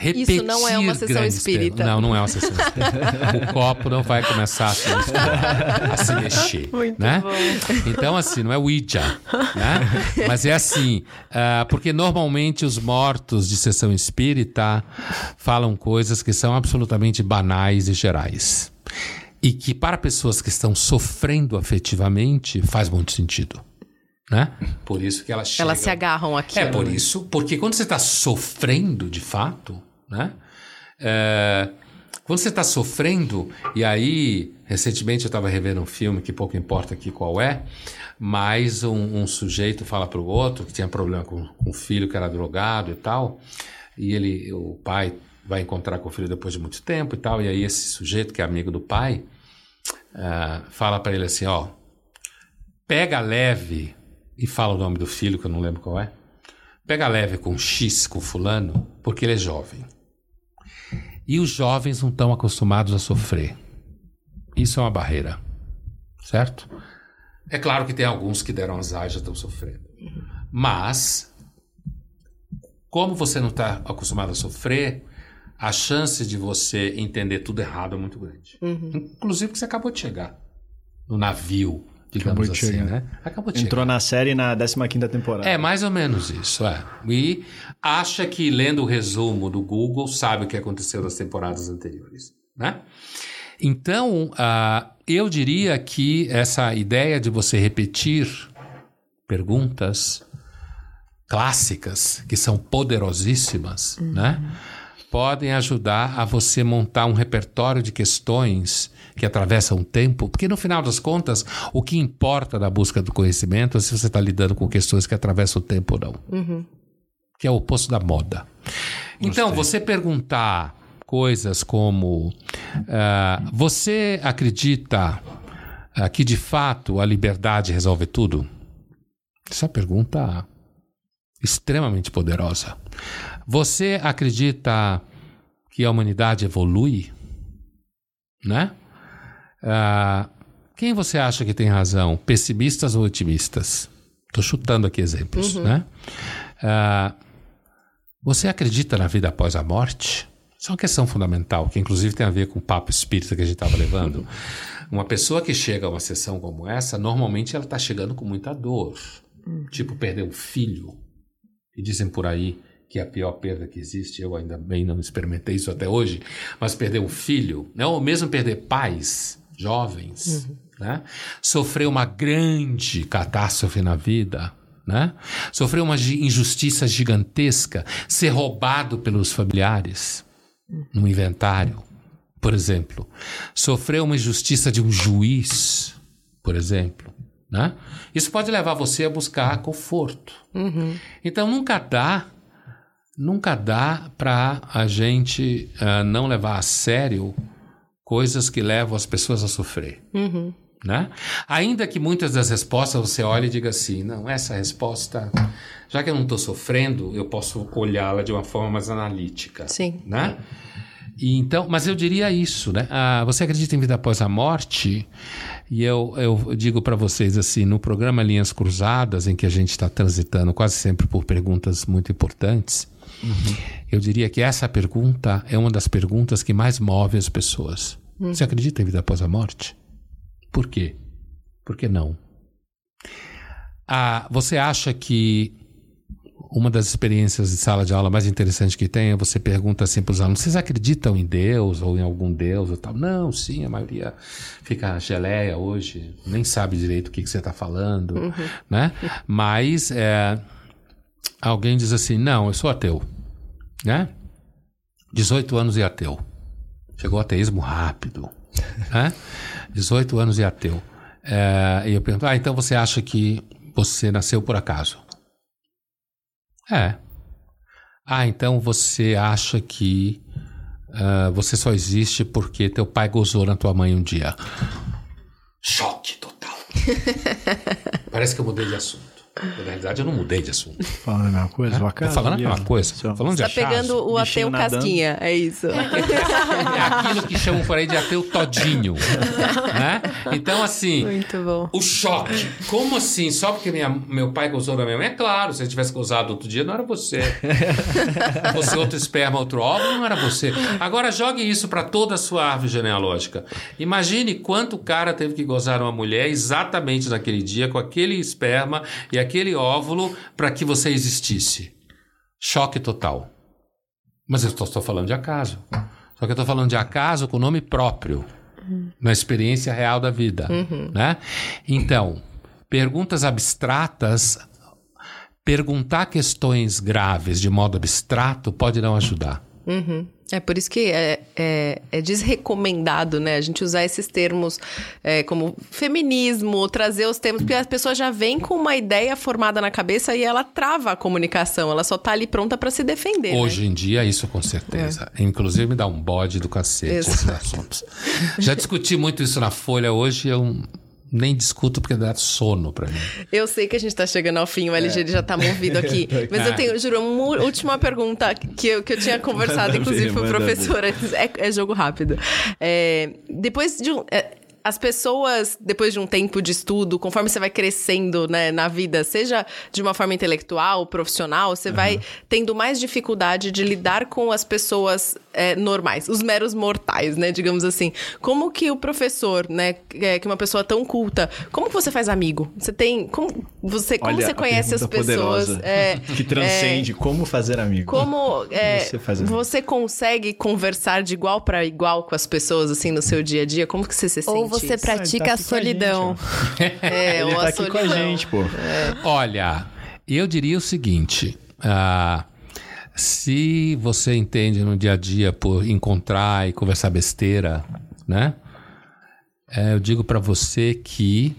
[SPEAKER 1] Repetir
[SPEAKER 4] Isso não é uma sessão espírita.
[SPEAKER 1] Não, não é uma sessão espírita. o copo não vai começar a se, a se mexer.
[SPEAKER 2] Muito
[SPEAKER 1] né?
[SPEAKER 2] bom.
[SPEAKER 1] Então, assim, não é Ouija, né? Mas é assim, ah, porque normalmente os mortos de sessão espírita falam coisas que são absolutamente banais e gerais. E que para pessoas que estão sofrendo afetivamente faz muito sentido. Né? Por isso que elas chegam...
[SPEAKER 4] Elas se agarram aqui.
[SPEAKER 1] É por isso, porque quando você está sofrendo de fato, né? É, quando você está sofrendo, e aí, recentemente eu estava revendo um filme que pouco importa aqui qual é, mas um, um sujeito fala para o outro que tinha problema com, com o filho que era drogado e tal, e ele, o pai vai encontrar com o filho depois de muito tempo e tal, e aí esse sujeito que é amigo do pai ah, fala para ele assim, ó, pega leve e fala o nome do filho que eu não lembro qual é. Pega leve com X, com fulano, porque ele é jovem. E os jovens não estão acostumados a sofrer. Isso é uma barreira, certo? É claro que tem alguns que deram azar e já estão sofrendo. Mas, como você não está acostumado a sofrer, a chance de você entender tudo errado é muito grande. Inclusive que você acabou de chegar no navio, digamos
[SPEAKER 3] Acabou
[SPEAKER 1] assim,
[SPEAKER 3] chegar.
[SPEAKER 1] né? Acabou de chegar.
[SPEAKER 3] Entrou na série na 15ª temporada.
[SPEAKER 1] É, mais ou menos isso, é. E acha que lendo o resumo do Google sabe o que aconteceu nas temporadas anteriores, né? Então, ah, eu diria que essa ideia de você repetir perguntas clássicas, que são poderosíssimas, né? Podem ajudar a você montar um repertório de questões que atravessam o tempo, porque no final das contas, o que importa na busca do conhecimento é se você está lidando com questões que atravessam o tempo ou não. Que é o oposto da moda. Então, você perguntar coisas como: ah, você acredita ah, que de fato a liberdade resolve tudo? Essa é uma pergunta extremamente poderosa. Você acredita que a humanidade evolui? Né? Ah, quem você acha que tem razão? Pessimistas ou otimistas? Estou chutando aqui exemplos, né? Ah, você acredita na vida após a morte? Isso é uma questão fundamental, que inclusive tem a ver com o papo espírita que a gente estava levando. Uma pessoa que chega a uma sessão como essa, normalmente ela está chegando com muita dor. Tipo, perder um filho. E dizem por aí que é a pior perda que existe. Eu ainda bem não experimentei isso até hoje. Mas perder um filho, né? ou mesmo perder pais jovens, né? sofrer uma grande catástrofe na vida, né? sofrer uma injustiça gigantesca, ser roubado pelos familiares num inventário, por exemplo, sofrer uma injustiça de um juiz, por exemplo, né? Isso pode levar você a buscar conforto. Então nunca dá, nunca dá para a gente ah, não levar a sério coisas que levam as pessoas a sofrer. Né? Ainda que muitas das respostas você olhe e diga assim, não, essa resposta, já que eu não estou sofrendo, eu posso olhá-la de uma forma mais analítica.
[SPEAKER 4] Sim.
[SPEAKER 1] Né? E então, mas eu diria isso, né? Ah, você acredita em vida após a morte? E eu, eu digo para vocês assim, no programa Linhas Cruzadas, em que a gente está transitando quase sempre por perguntas muito importantes, eu diria que essa pergunta é uma das perguntas que mais move as pessoas. Você acredita em vida após a morte? Por quê? Por que não? Ah, você acha que uma das experiências de sala de aula mais interessantes que tem é você pergunta assim para os alunos: vocês acreditam em Deus ou em algum Deus ou tal? Não, sim, a maioria fica geleia hoje, nem sabe direito o que, que você está falando, uhum. né? Mas é, alguém diz assim: não, eu sou ateu, né? 18 anos e ateu. Chegou o ateísmo rápido, né? 18 anos e ateu. É, e eu pergunto: ah, então você acha que você nasceu por acaso? É. Ah, então você acha que uh, você só existe porque teu pai gozou na tua mãe um dia. Choque total. Parece que eu mudei de assunto. Na realidade, eu não mudei de assunto.
[SPEAKER 3] Falando a mesma coisa, é?
[SPEAKER 1] Tô falando a mesma coisa. Falando
[SPEAKER 4] tá pegando o ateu casquinha, é isso.
[SPEAKER 1] É aquilo que chamam por aí de ateu todinho. né? Então, assim.
[SPEAKER 4] Muito bom.
[SPEAKER 1] O choque. Como assim? Só porque minha, meu pai gozou da minha mãe? É claro, se ele tivesse gozado outro dia, não era você. você, outro esperma, outro óvulo, não era você. Agora, jogue isso para toda a sua árvore genealógica. Imagine quanto cara teve que gozar uma mulher exatamente naquele dia, com aquele esperma e aquele óvulo para que você existisse. Choque total. Mas eu estou falando de acaso. Só que eu estou falando de acaso com nome próprio, na experiência real da vida. Uhum. Né? Então, perguntas abstratas, perguntar questões graves de modo abstrato pode não ajudar.
[SPEAKER 4] Uhum. É por isso que é, é, é, desrecomendado, né? A gente usar esses termos é, como feminismo, trazer os termos, porque a pessoa já vem com uma ideia formada na cabeça e ela trava a comunicação, ela só tá ali pronta para se defender.
[SPEAKER 1] Hoje né? em dia, isso com certeza. É. Inclusive, me dá um bode do cacete esses assuntos. Já discuti muito isso na Folha hoje, eu nem discuto porque dá sono pra mim.
[SPEAKER 4] Eu sei que a gente tá chegando ao fim, o LG é. já tá movido aqui. Mas eu tenho, juro, uma última pergunta que eu, que eu tinha conversado, inclusive, com o professor. É, é, jogo rápido. É, depois de um. É, as pessoas, depois de um tempo de estudo, conforme você vai crescendo né, na vida, seja de uma forma intelectual, profissional, você uhum. vai tendo mais dificuldade de lidar com as pessoas é, normais, os meros mortais, né? Digamos assim. Como que o professor, né, é, que é uma pessoa tão culta, como que você faz amigo? Você tem. Como você, como Olha, você conhece as pessoas?
[SPEAKER 3] É, que transcende é, como fazer amigo.
[SPEAKER 4] Como é, você, faz amigo. você consegue conversar de igual para igual com as pessoas, assim, no seu dia a dia? Como que você se sente?
[SPEAKER 2] Ou você isso? pratica ah, tá a solidão.
[SPEAKER 3] A é, Ele tá aqui solidão. com a gente, pô.
[SPEAKER 1] É. Olha, eu diria o seguinte. Uh, se você entende no dia a dia por encontrar e conversar besteira, né? É, eu digo para você que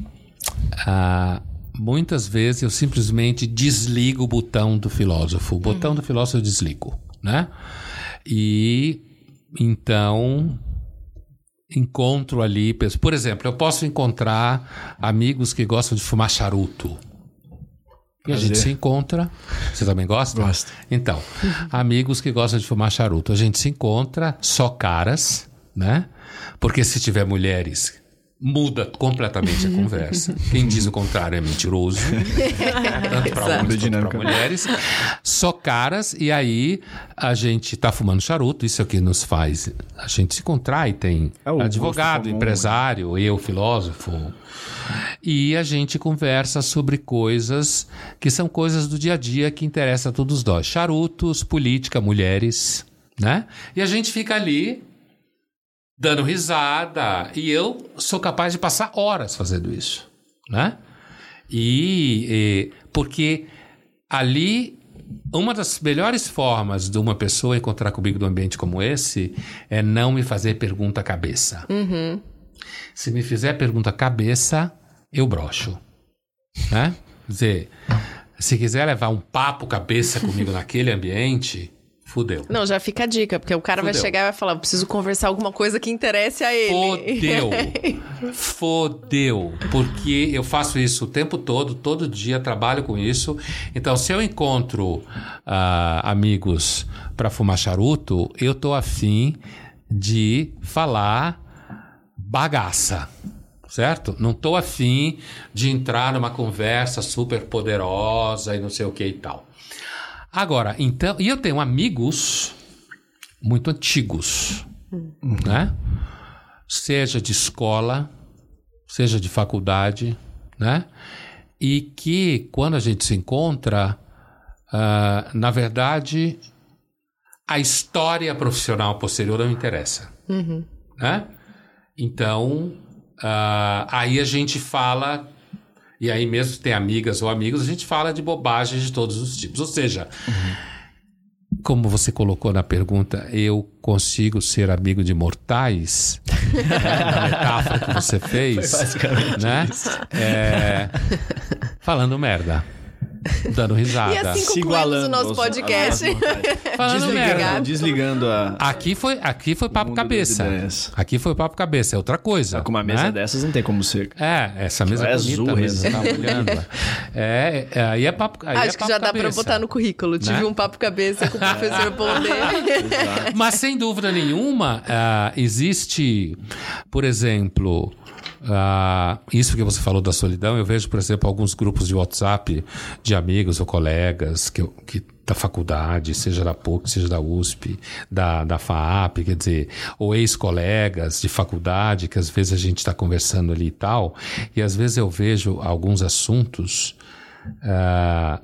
[SPEAKER 1] ah, muitas vezes eu simplesmente desligo o botão do filósofo. O botão uhum. do filósofo eu desligo, né? E então encontro ali, por exemplo, eu posso encontrar amigos que gostam de fumar charuto. E a gente se encontra. Você também gosta?
[SPEAKER 3] Gosto.
[SPEAKER 1] Então, amigos que gostam de fumar charuto. A gente se encontra, só caras, né? Porque se tiver mulheres muda completamente a conversa. Quem diz o contrário é mentiroso. Tanto para homens quanto para mulheres. Só caras, e aí a gente tá fumando charuto, isso é o que nos faz. A gente se contrai, tem é advogado, empresário, né? eu, filósofo. E a gente conversa sobre coisas que são coisas do dia a dia que interessam a todos nós. Charutos, política, mulheres, né? E a gente fica ali dando risada. E eu sou capaz de passar horas fazendo isso, né? E, e, porque ali uma das melhores formas de uma pessoa encontrar comigo num ambiente como esse é não me fazer pergunta cabeça.
[SPEAKER 4] Uhum.
[SPEAKER 1] Se me fizer pergunta cabeça, eu brocho, né? Quer dizer, se quiser levar um papo cabeça comigo naquele ambiente, Fudeu.
[SPEAKER 4] Não, já fica a dica, porque o cara Fudeu. vai chegar e vai falar: preciso conversar alguma coisa que interesse a
[SPEAKER 1] ele. Fodeu. Fodeu. Porque eu faço isso o tempo todo, todo dia, trabalho com isso. Então, se eu encontro uh, amigos para fumar charuto, eu tô afim de falar bagaça certo? Não tô afim de entrar numa conversa super poderosa e não sei o que e tal. Agora, então, e eu tenho amigos muito antigos, uhum. né? Seja de escola, seja de faculdade, né? E que quando a gente se encontra, ah, na verdade, a história profissional posterior não interessa. Né? Então, ah, aí a gente fala, e aí mesmo tem amigas ou amigos, a gente fala de bobagens de todos os tipos. Ou seja, como você colocou na pergunta, eu consigo ser amigo de mortais? na metáfora que você fez, né? É, falando merda, dando risada.
[SPEAKER 4] E assim
[SPEAKER 3] Se
[SPEAKER 4] concluímos
[SPEAKER 3] igualando
[SPEAKER 4] o nosso
[SPEAKER 3] aos-
[SPEAKER 4] podcast.
[SPEAKER 3] desligando, desligando a.
[SPEAKER 1] Aqui foi, aqui foi papo cabeça. Aqui foi papo cabeça, é outra coisa.
[SPEAKER 3] Com uma mesa
[SPEAKER 1] né?
[SPEAKER 3] dessas não tem como ser.
[SPEAKER 1] É, essa mesa
[SPEAKER 3] É
[SPEAKER 1] bonita
[SPEAKER 3] azul,
[SPEAKER 1] mesmo, tá olhando. É, é, aí é papo aí é
[SPEAKER 4] Acho que já dá pra
[SPEAKER 1] cabeça.
[SPEAKER 4] botar no currículo. Tive
[SPEAKER 1] Né?
[SPEAKER 4] um papo cabeça com o professor Pondé.
[SPEAKER 1] Mas sem dúvida nenhuma, ah, existe, por exemplo, ah, isso que você falou da solidão, eu vejo, por exemplo, alguns grupos de WhatsApp de amigos ou colegas que, que da faculdade, seja da PUC, seja da USP, da, da FAAP, quer dizer, ou ex-colegas de faculdade, que às vezes a gente está conversando ali e tal, e às vezes eu vejo alguns assuntos. ah,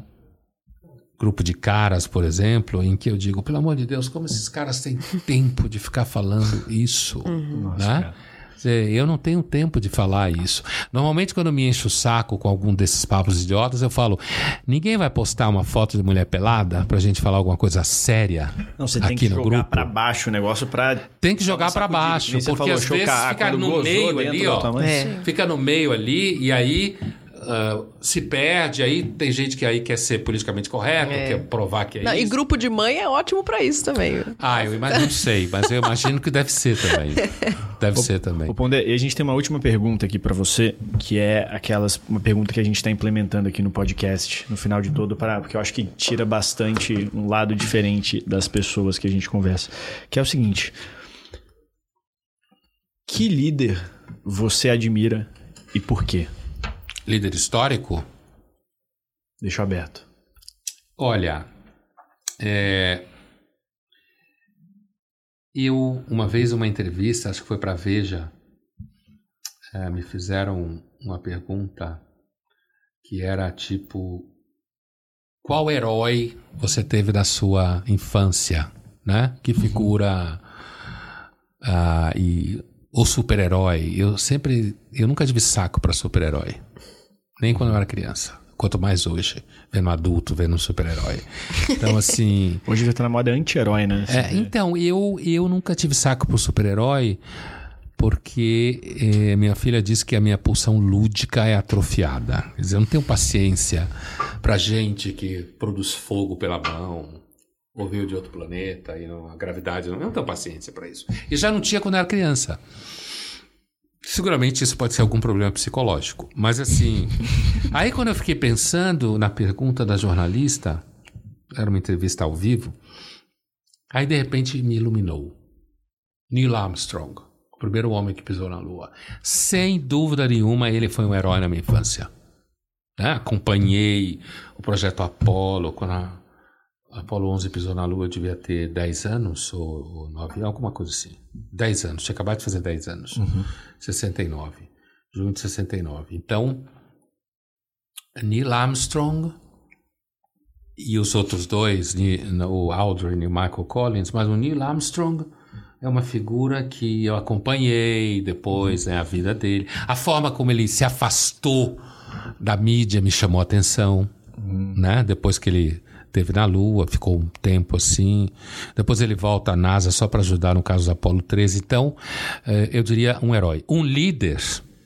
[SPEAKER 1] grupo de caras, por exemplo, em que eu digo, pelo amor de Deus, como esses caras têm tempo de ficar falando isso, né? Quer dizer, Eu não tenho tempo de falar isso. Normalmente, quando eu me encho o saco com algum desses papos idiotas, eu falo: ninguém vai postar uma foto de mulher pelada pra gente falar alguma coisa séria
[SPEAKER 3] Não, você tem que jogar
[SPEAKER 1] grupo.
[SPEAKER 3] pra baixo o negócio pra.
[SPEAKER 1] Tem que jogar
[SPEAKER 3] sacudida,
[SPEAKER 1] baixo, porque
[SPEAKER 3] falou,
[SPEAKER 1] às vezes fica no meio ali, ó.
[SPEAKER 4] É.
[SPEAKER 1] Fica no meio ali e aí ah, se perde. Aí tem gente que aí quer ser politicamente correto,
[SPEAKER 4] É.
[SPEAKER 1] quer provar que é
[SPEAKER 4] Não, e
[SPEAKER 1] isso.
[SPEAKER 4] grupo de mãe é ótimo pra isso também.
[SPEAKER 1] Ah, eu imagino, não sei, mas eu imagino que deve ser também. Deve ser também.
[SPEAKER 3] Ô, Pondé, e a gente tem uma última pergunta aqui pra você, que é aquelas uma pergunta que a gente tá implementando aqui no podcast, no final de todo, para porque eu acho que tira bastante um lado diferente das pessoas que a gente conversa, que é o seguinte: que líder você admira e por quê?
[SPEAKER 1] Líder histórico?
[SPEAKER 3] Deixa aberto.
[SPEAKER 1] Olha, é, eu, uma vez, uma entrevista, acho que foi para Veja, é, me fizeram uma pergunta que era tipo: qual herói você teve da sua infância, né? Que figura ah, e o super-herói? Eu sempre, eu nunca tive saco para super-herói, nem quando eu era criança. Quanto mais hoje, vendo adulto, vendo um super-herói. Então, assim.
[SPEAKER 3] Hoje já tá na moda anti-herói, né?
[SPEAKER 1] É, então, eu, eu nunca tive saco por super-herói porque eh, minha filha disse que a minha pulsão lúdica é atrofiada. Quer dizer, eu não tenho paciência pra gente que produz fogo pela mão ou veio de outro planeta e não- a gravidade. Eu não tenho paciência pra isso. E já não tinha quando era criança. Seguramente isso pode ser algum problema psicológico. Mas assim. aí quando eu fiquei pensando na pergunta da jornalista, era uma entrevista ao vivo, aí de repente me iluminou. Neil Armstrong, o primeiro homem que pisou na Lua. Sem dúvida nenhuma, ele foi um herói na minha infância. Né? Acompanhei o projeto Apollo, quando a Apollo 11 pisou na Lua, eu devia ter 10 anos, ou, ou 9, alguma coisa assim. 10 anos, tinha acabado de fazer 10 anos. 69. Junho de 69. Então, Neil Armstrong e os outros dois, o Aldrin e o Michael Collins, mas o Neil Armstrong é uma figura que eu acompanhei depois, né, a vida dele. A forma como ele se afastou da mídia me chamou a atenção, né? Depois que ele teve na Lua, ficou um tempo assim. Depois ele volta à NASA só para ajudar no caso do Apollo 13. Então, eh, eu diria um herói. Um líder,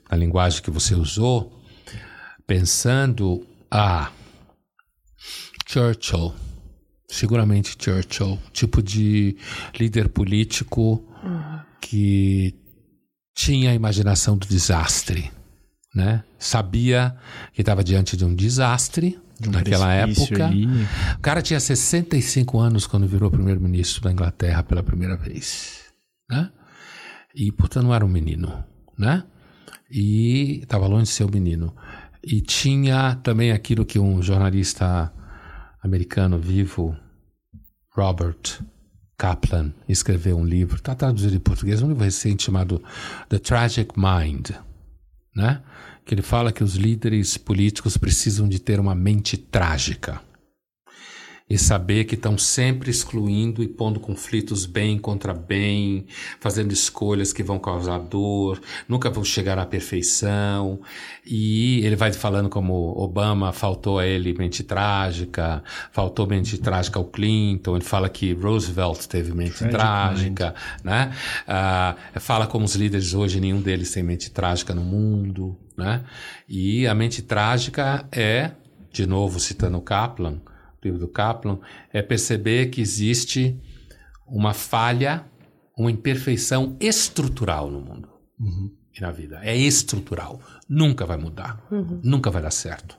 [SPEAKER 1] a linguagem que você usou, pensando, ah, Churchill, seguramente Churchill, tipo de líder político que tinha a imaginação do desastre, né? Sabia que estava diante de um desastre naquela época. O cara tinha 65 anos quando virou primeiro-ministro da Inglaterra pela primeira vez, né? E, portanto, não era um menino, né? E estava longe de ser um menino. E tinha também aquilo que um jornalista americano vivo, Robert Kaplan, escreveu um livro, está traduzido em português, um livro recente chamado The Tragic Mind, né? Que ele fala que os líderes políticos precisam de ter uma mente trágica. E saber que estão sempre excluindo e pondo conflitos bem contra bem, fazendo escolhas que vão causar dor, nunca vão chegar à perfeição. E ele vai falando como Obama faltou a ele mente trágica, faltou mente trágica ao Clinton, ele fala que Roosevelt teve mente trágica, né? Ah, fala como os líderes hoje, nenhum deles tem mente trágica no mundo, né? E a mente trágica é, de novo citando Kaplan, livro do Kaplan, é perceber que existe uma falha, uma imperfeição estrutural no mundo e na vida. É estrutural. Nunca vai mudar. Nunca vai dar certo.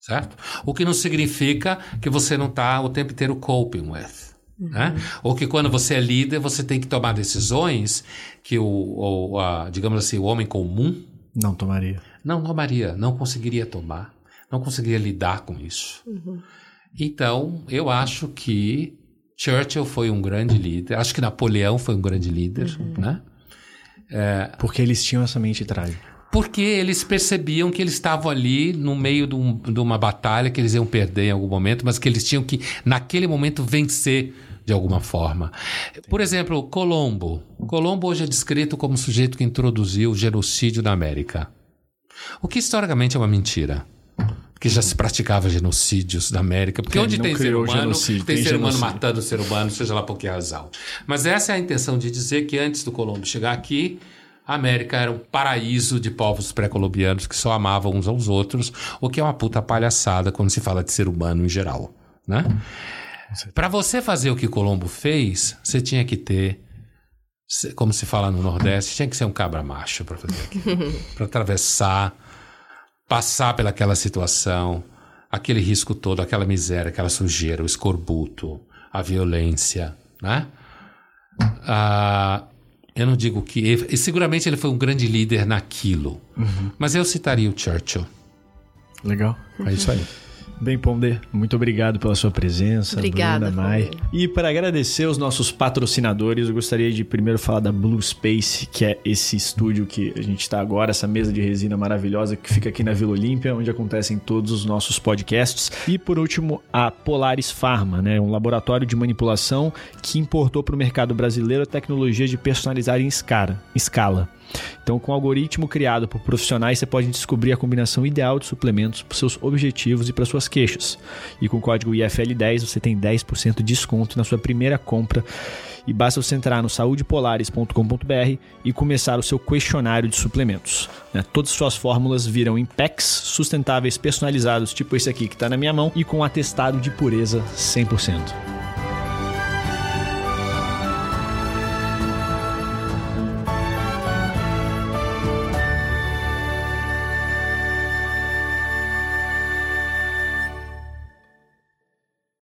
[SPEAKER 1] Certo? O que não significa que você não está o tempo inteiro coping with. Né? Ou que quando você é líder, você tem que tomar decisões que o, o a, digamos assim, o homem comum
[SPEAKER 3] Não tomaria.
[SPEAKER 1] não tomaria, não conseguiria tomar, não conseguiria lidar com isso. Então, eu acho que Churchill foi um grande líder, acho que Napoleão foi um grande líder, né?
[SPEAKER 3] Porque eles tinham essa mente trágica.
[SPEAKER 1] Porque eles percebiam que eles estavam ali no meio de, um- de uma batalha que eles iam perder em algum momento, mas que eles tinham que, naquele momento, vencer de alguma forma. Por exemplo, Colombo. Colombo hoje é descrito como o sujeito que introduziu o genocídio na América. O que historicamente é uma mentira. Porque já se praticava genocídios na América. Porque onde tem ser humano,
[SPEAKER 3] genocídio,
[SPEAKER 1] tem,
[SPEAKER 3] tem
[SPEAKER 1] ser humano
[SPEAKER 3] genocídio.
[SPEAKER 1] matando ser humano, seja lá por que razão. Mas essa é a intenção de dizer que antes do Colombo chegar aqui, a América era um paraíso de povos pré-colombianos que só amavam uns aos outros, o que é uma puta palhaçada quando se fala de ser humano em geral, né? Para você fazer o que Colombo fez, você tinha que ter, como se fala no Nordeste, tinha que ser um cabra macho para fazer aquilo, para atravessar, passar pelaquela situação, aquele risco todo, aquela miséria, aquela sujeira, o escorbuto, a violência, né? Ah, eu não digo que. E seguramente ele foi um grande líder naquilo. Mas eu citaria o Churchill.
[SPEAKER 3] Legal.
[SPEAKER 1] É isso aí.
[SPEAKER 3] Bem, Pondé, muito obrigado pela sua presença.
[SPEAKER 4] Obrigada,
[SPEAKER 3] Bruna, Mai. E para agradecer os nossos patrocinadores, eu gostaria de primeiro falar da Blue Space, que é esse estúdio que a gente está agora, essa mesa de resina maravilhosa que fica aqui na Vila Olímpia, onde acontecem todos os nossos podcasts. E por último, a Polaris Pharma, né, um laboratório de manipulação que importou para o mercado brasileiro a tecnologia de personalizar em escala. Então, com o algoritmo criado por profissionais, você pode descobrir a combinação ideal de suplementos para seus objetivos e para suas queixas. E com o código IFL10 você tem 10% de desconto na sua primeira compra. E basta você entrar no saudepolares.com.br e começar o seu questionário de suplementos. né? Todas as suas fórmulas viram em packs sustentáveis personalizados, tipo esse aqui que está na minha mão, e com atestado de pureza 100%.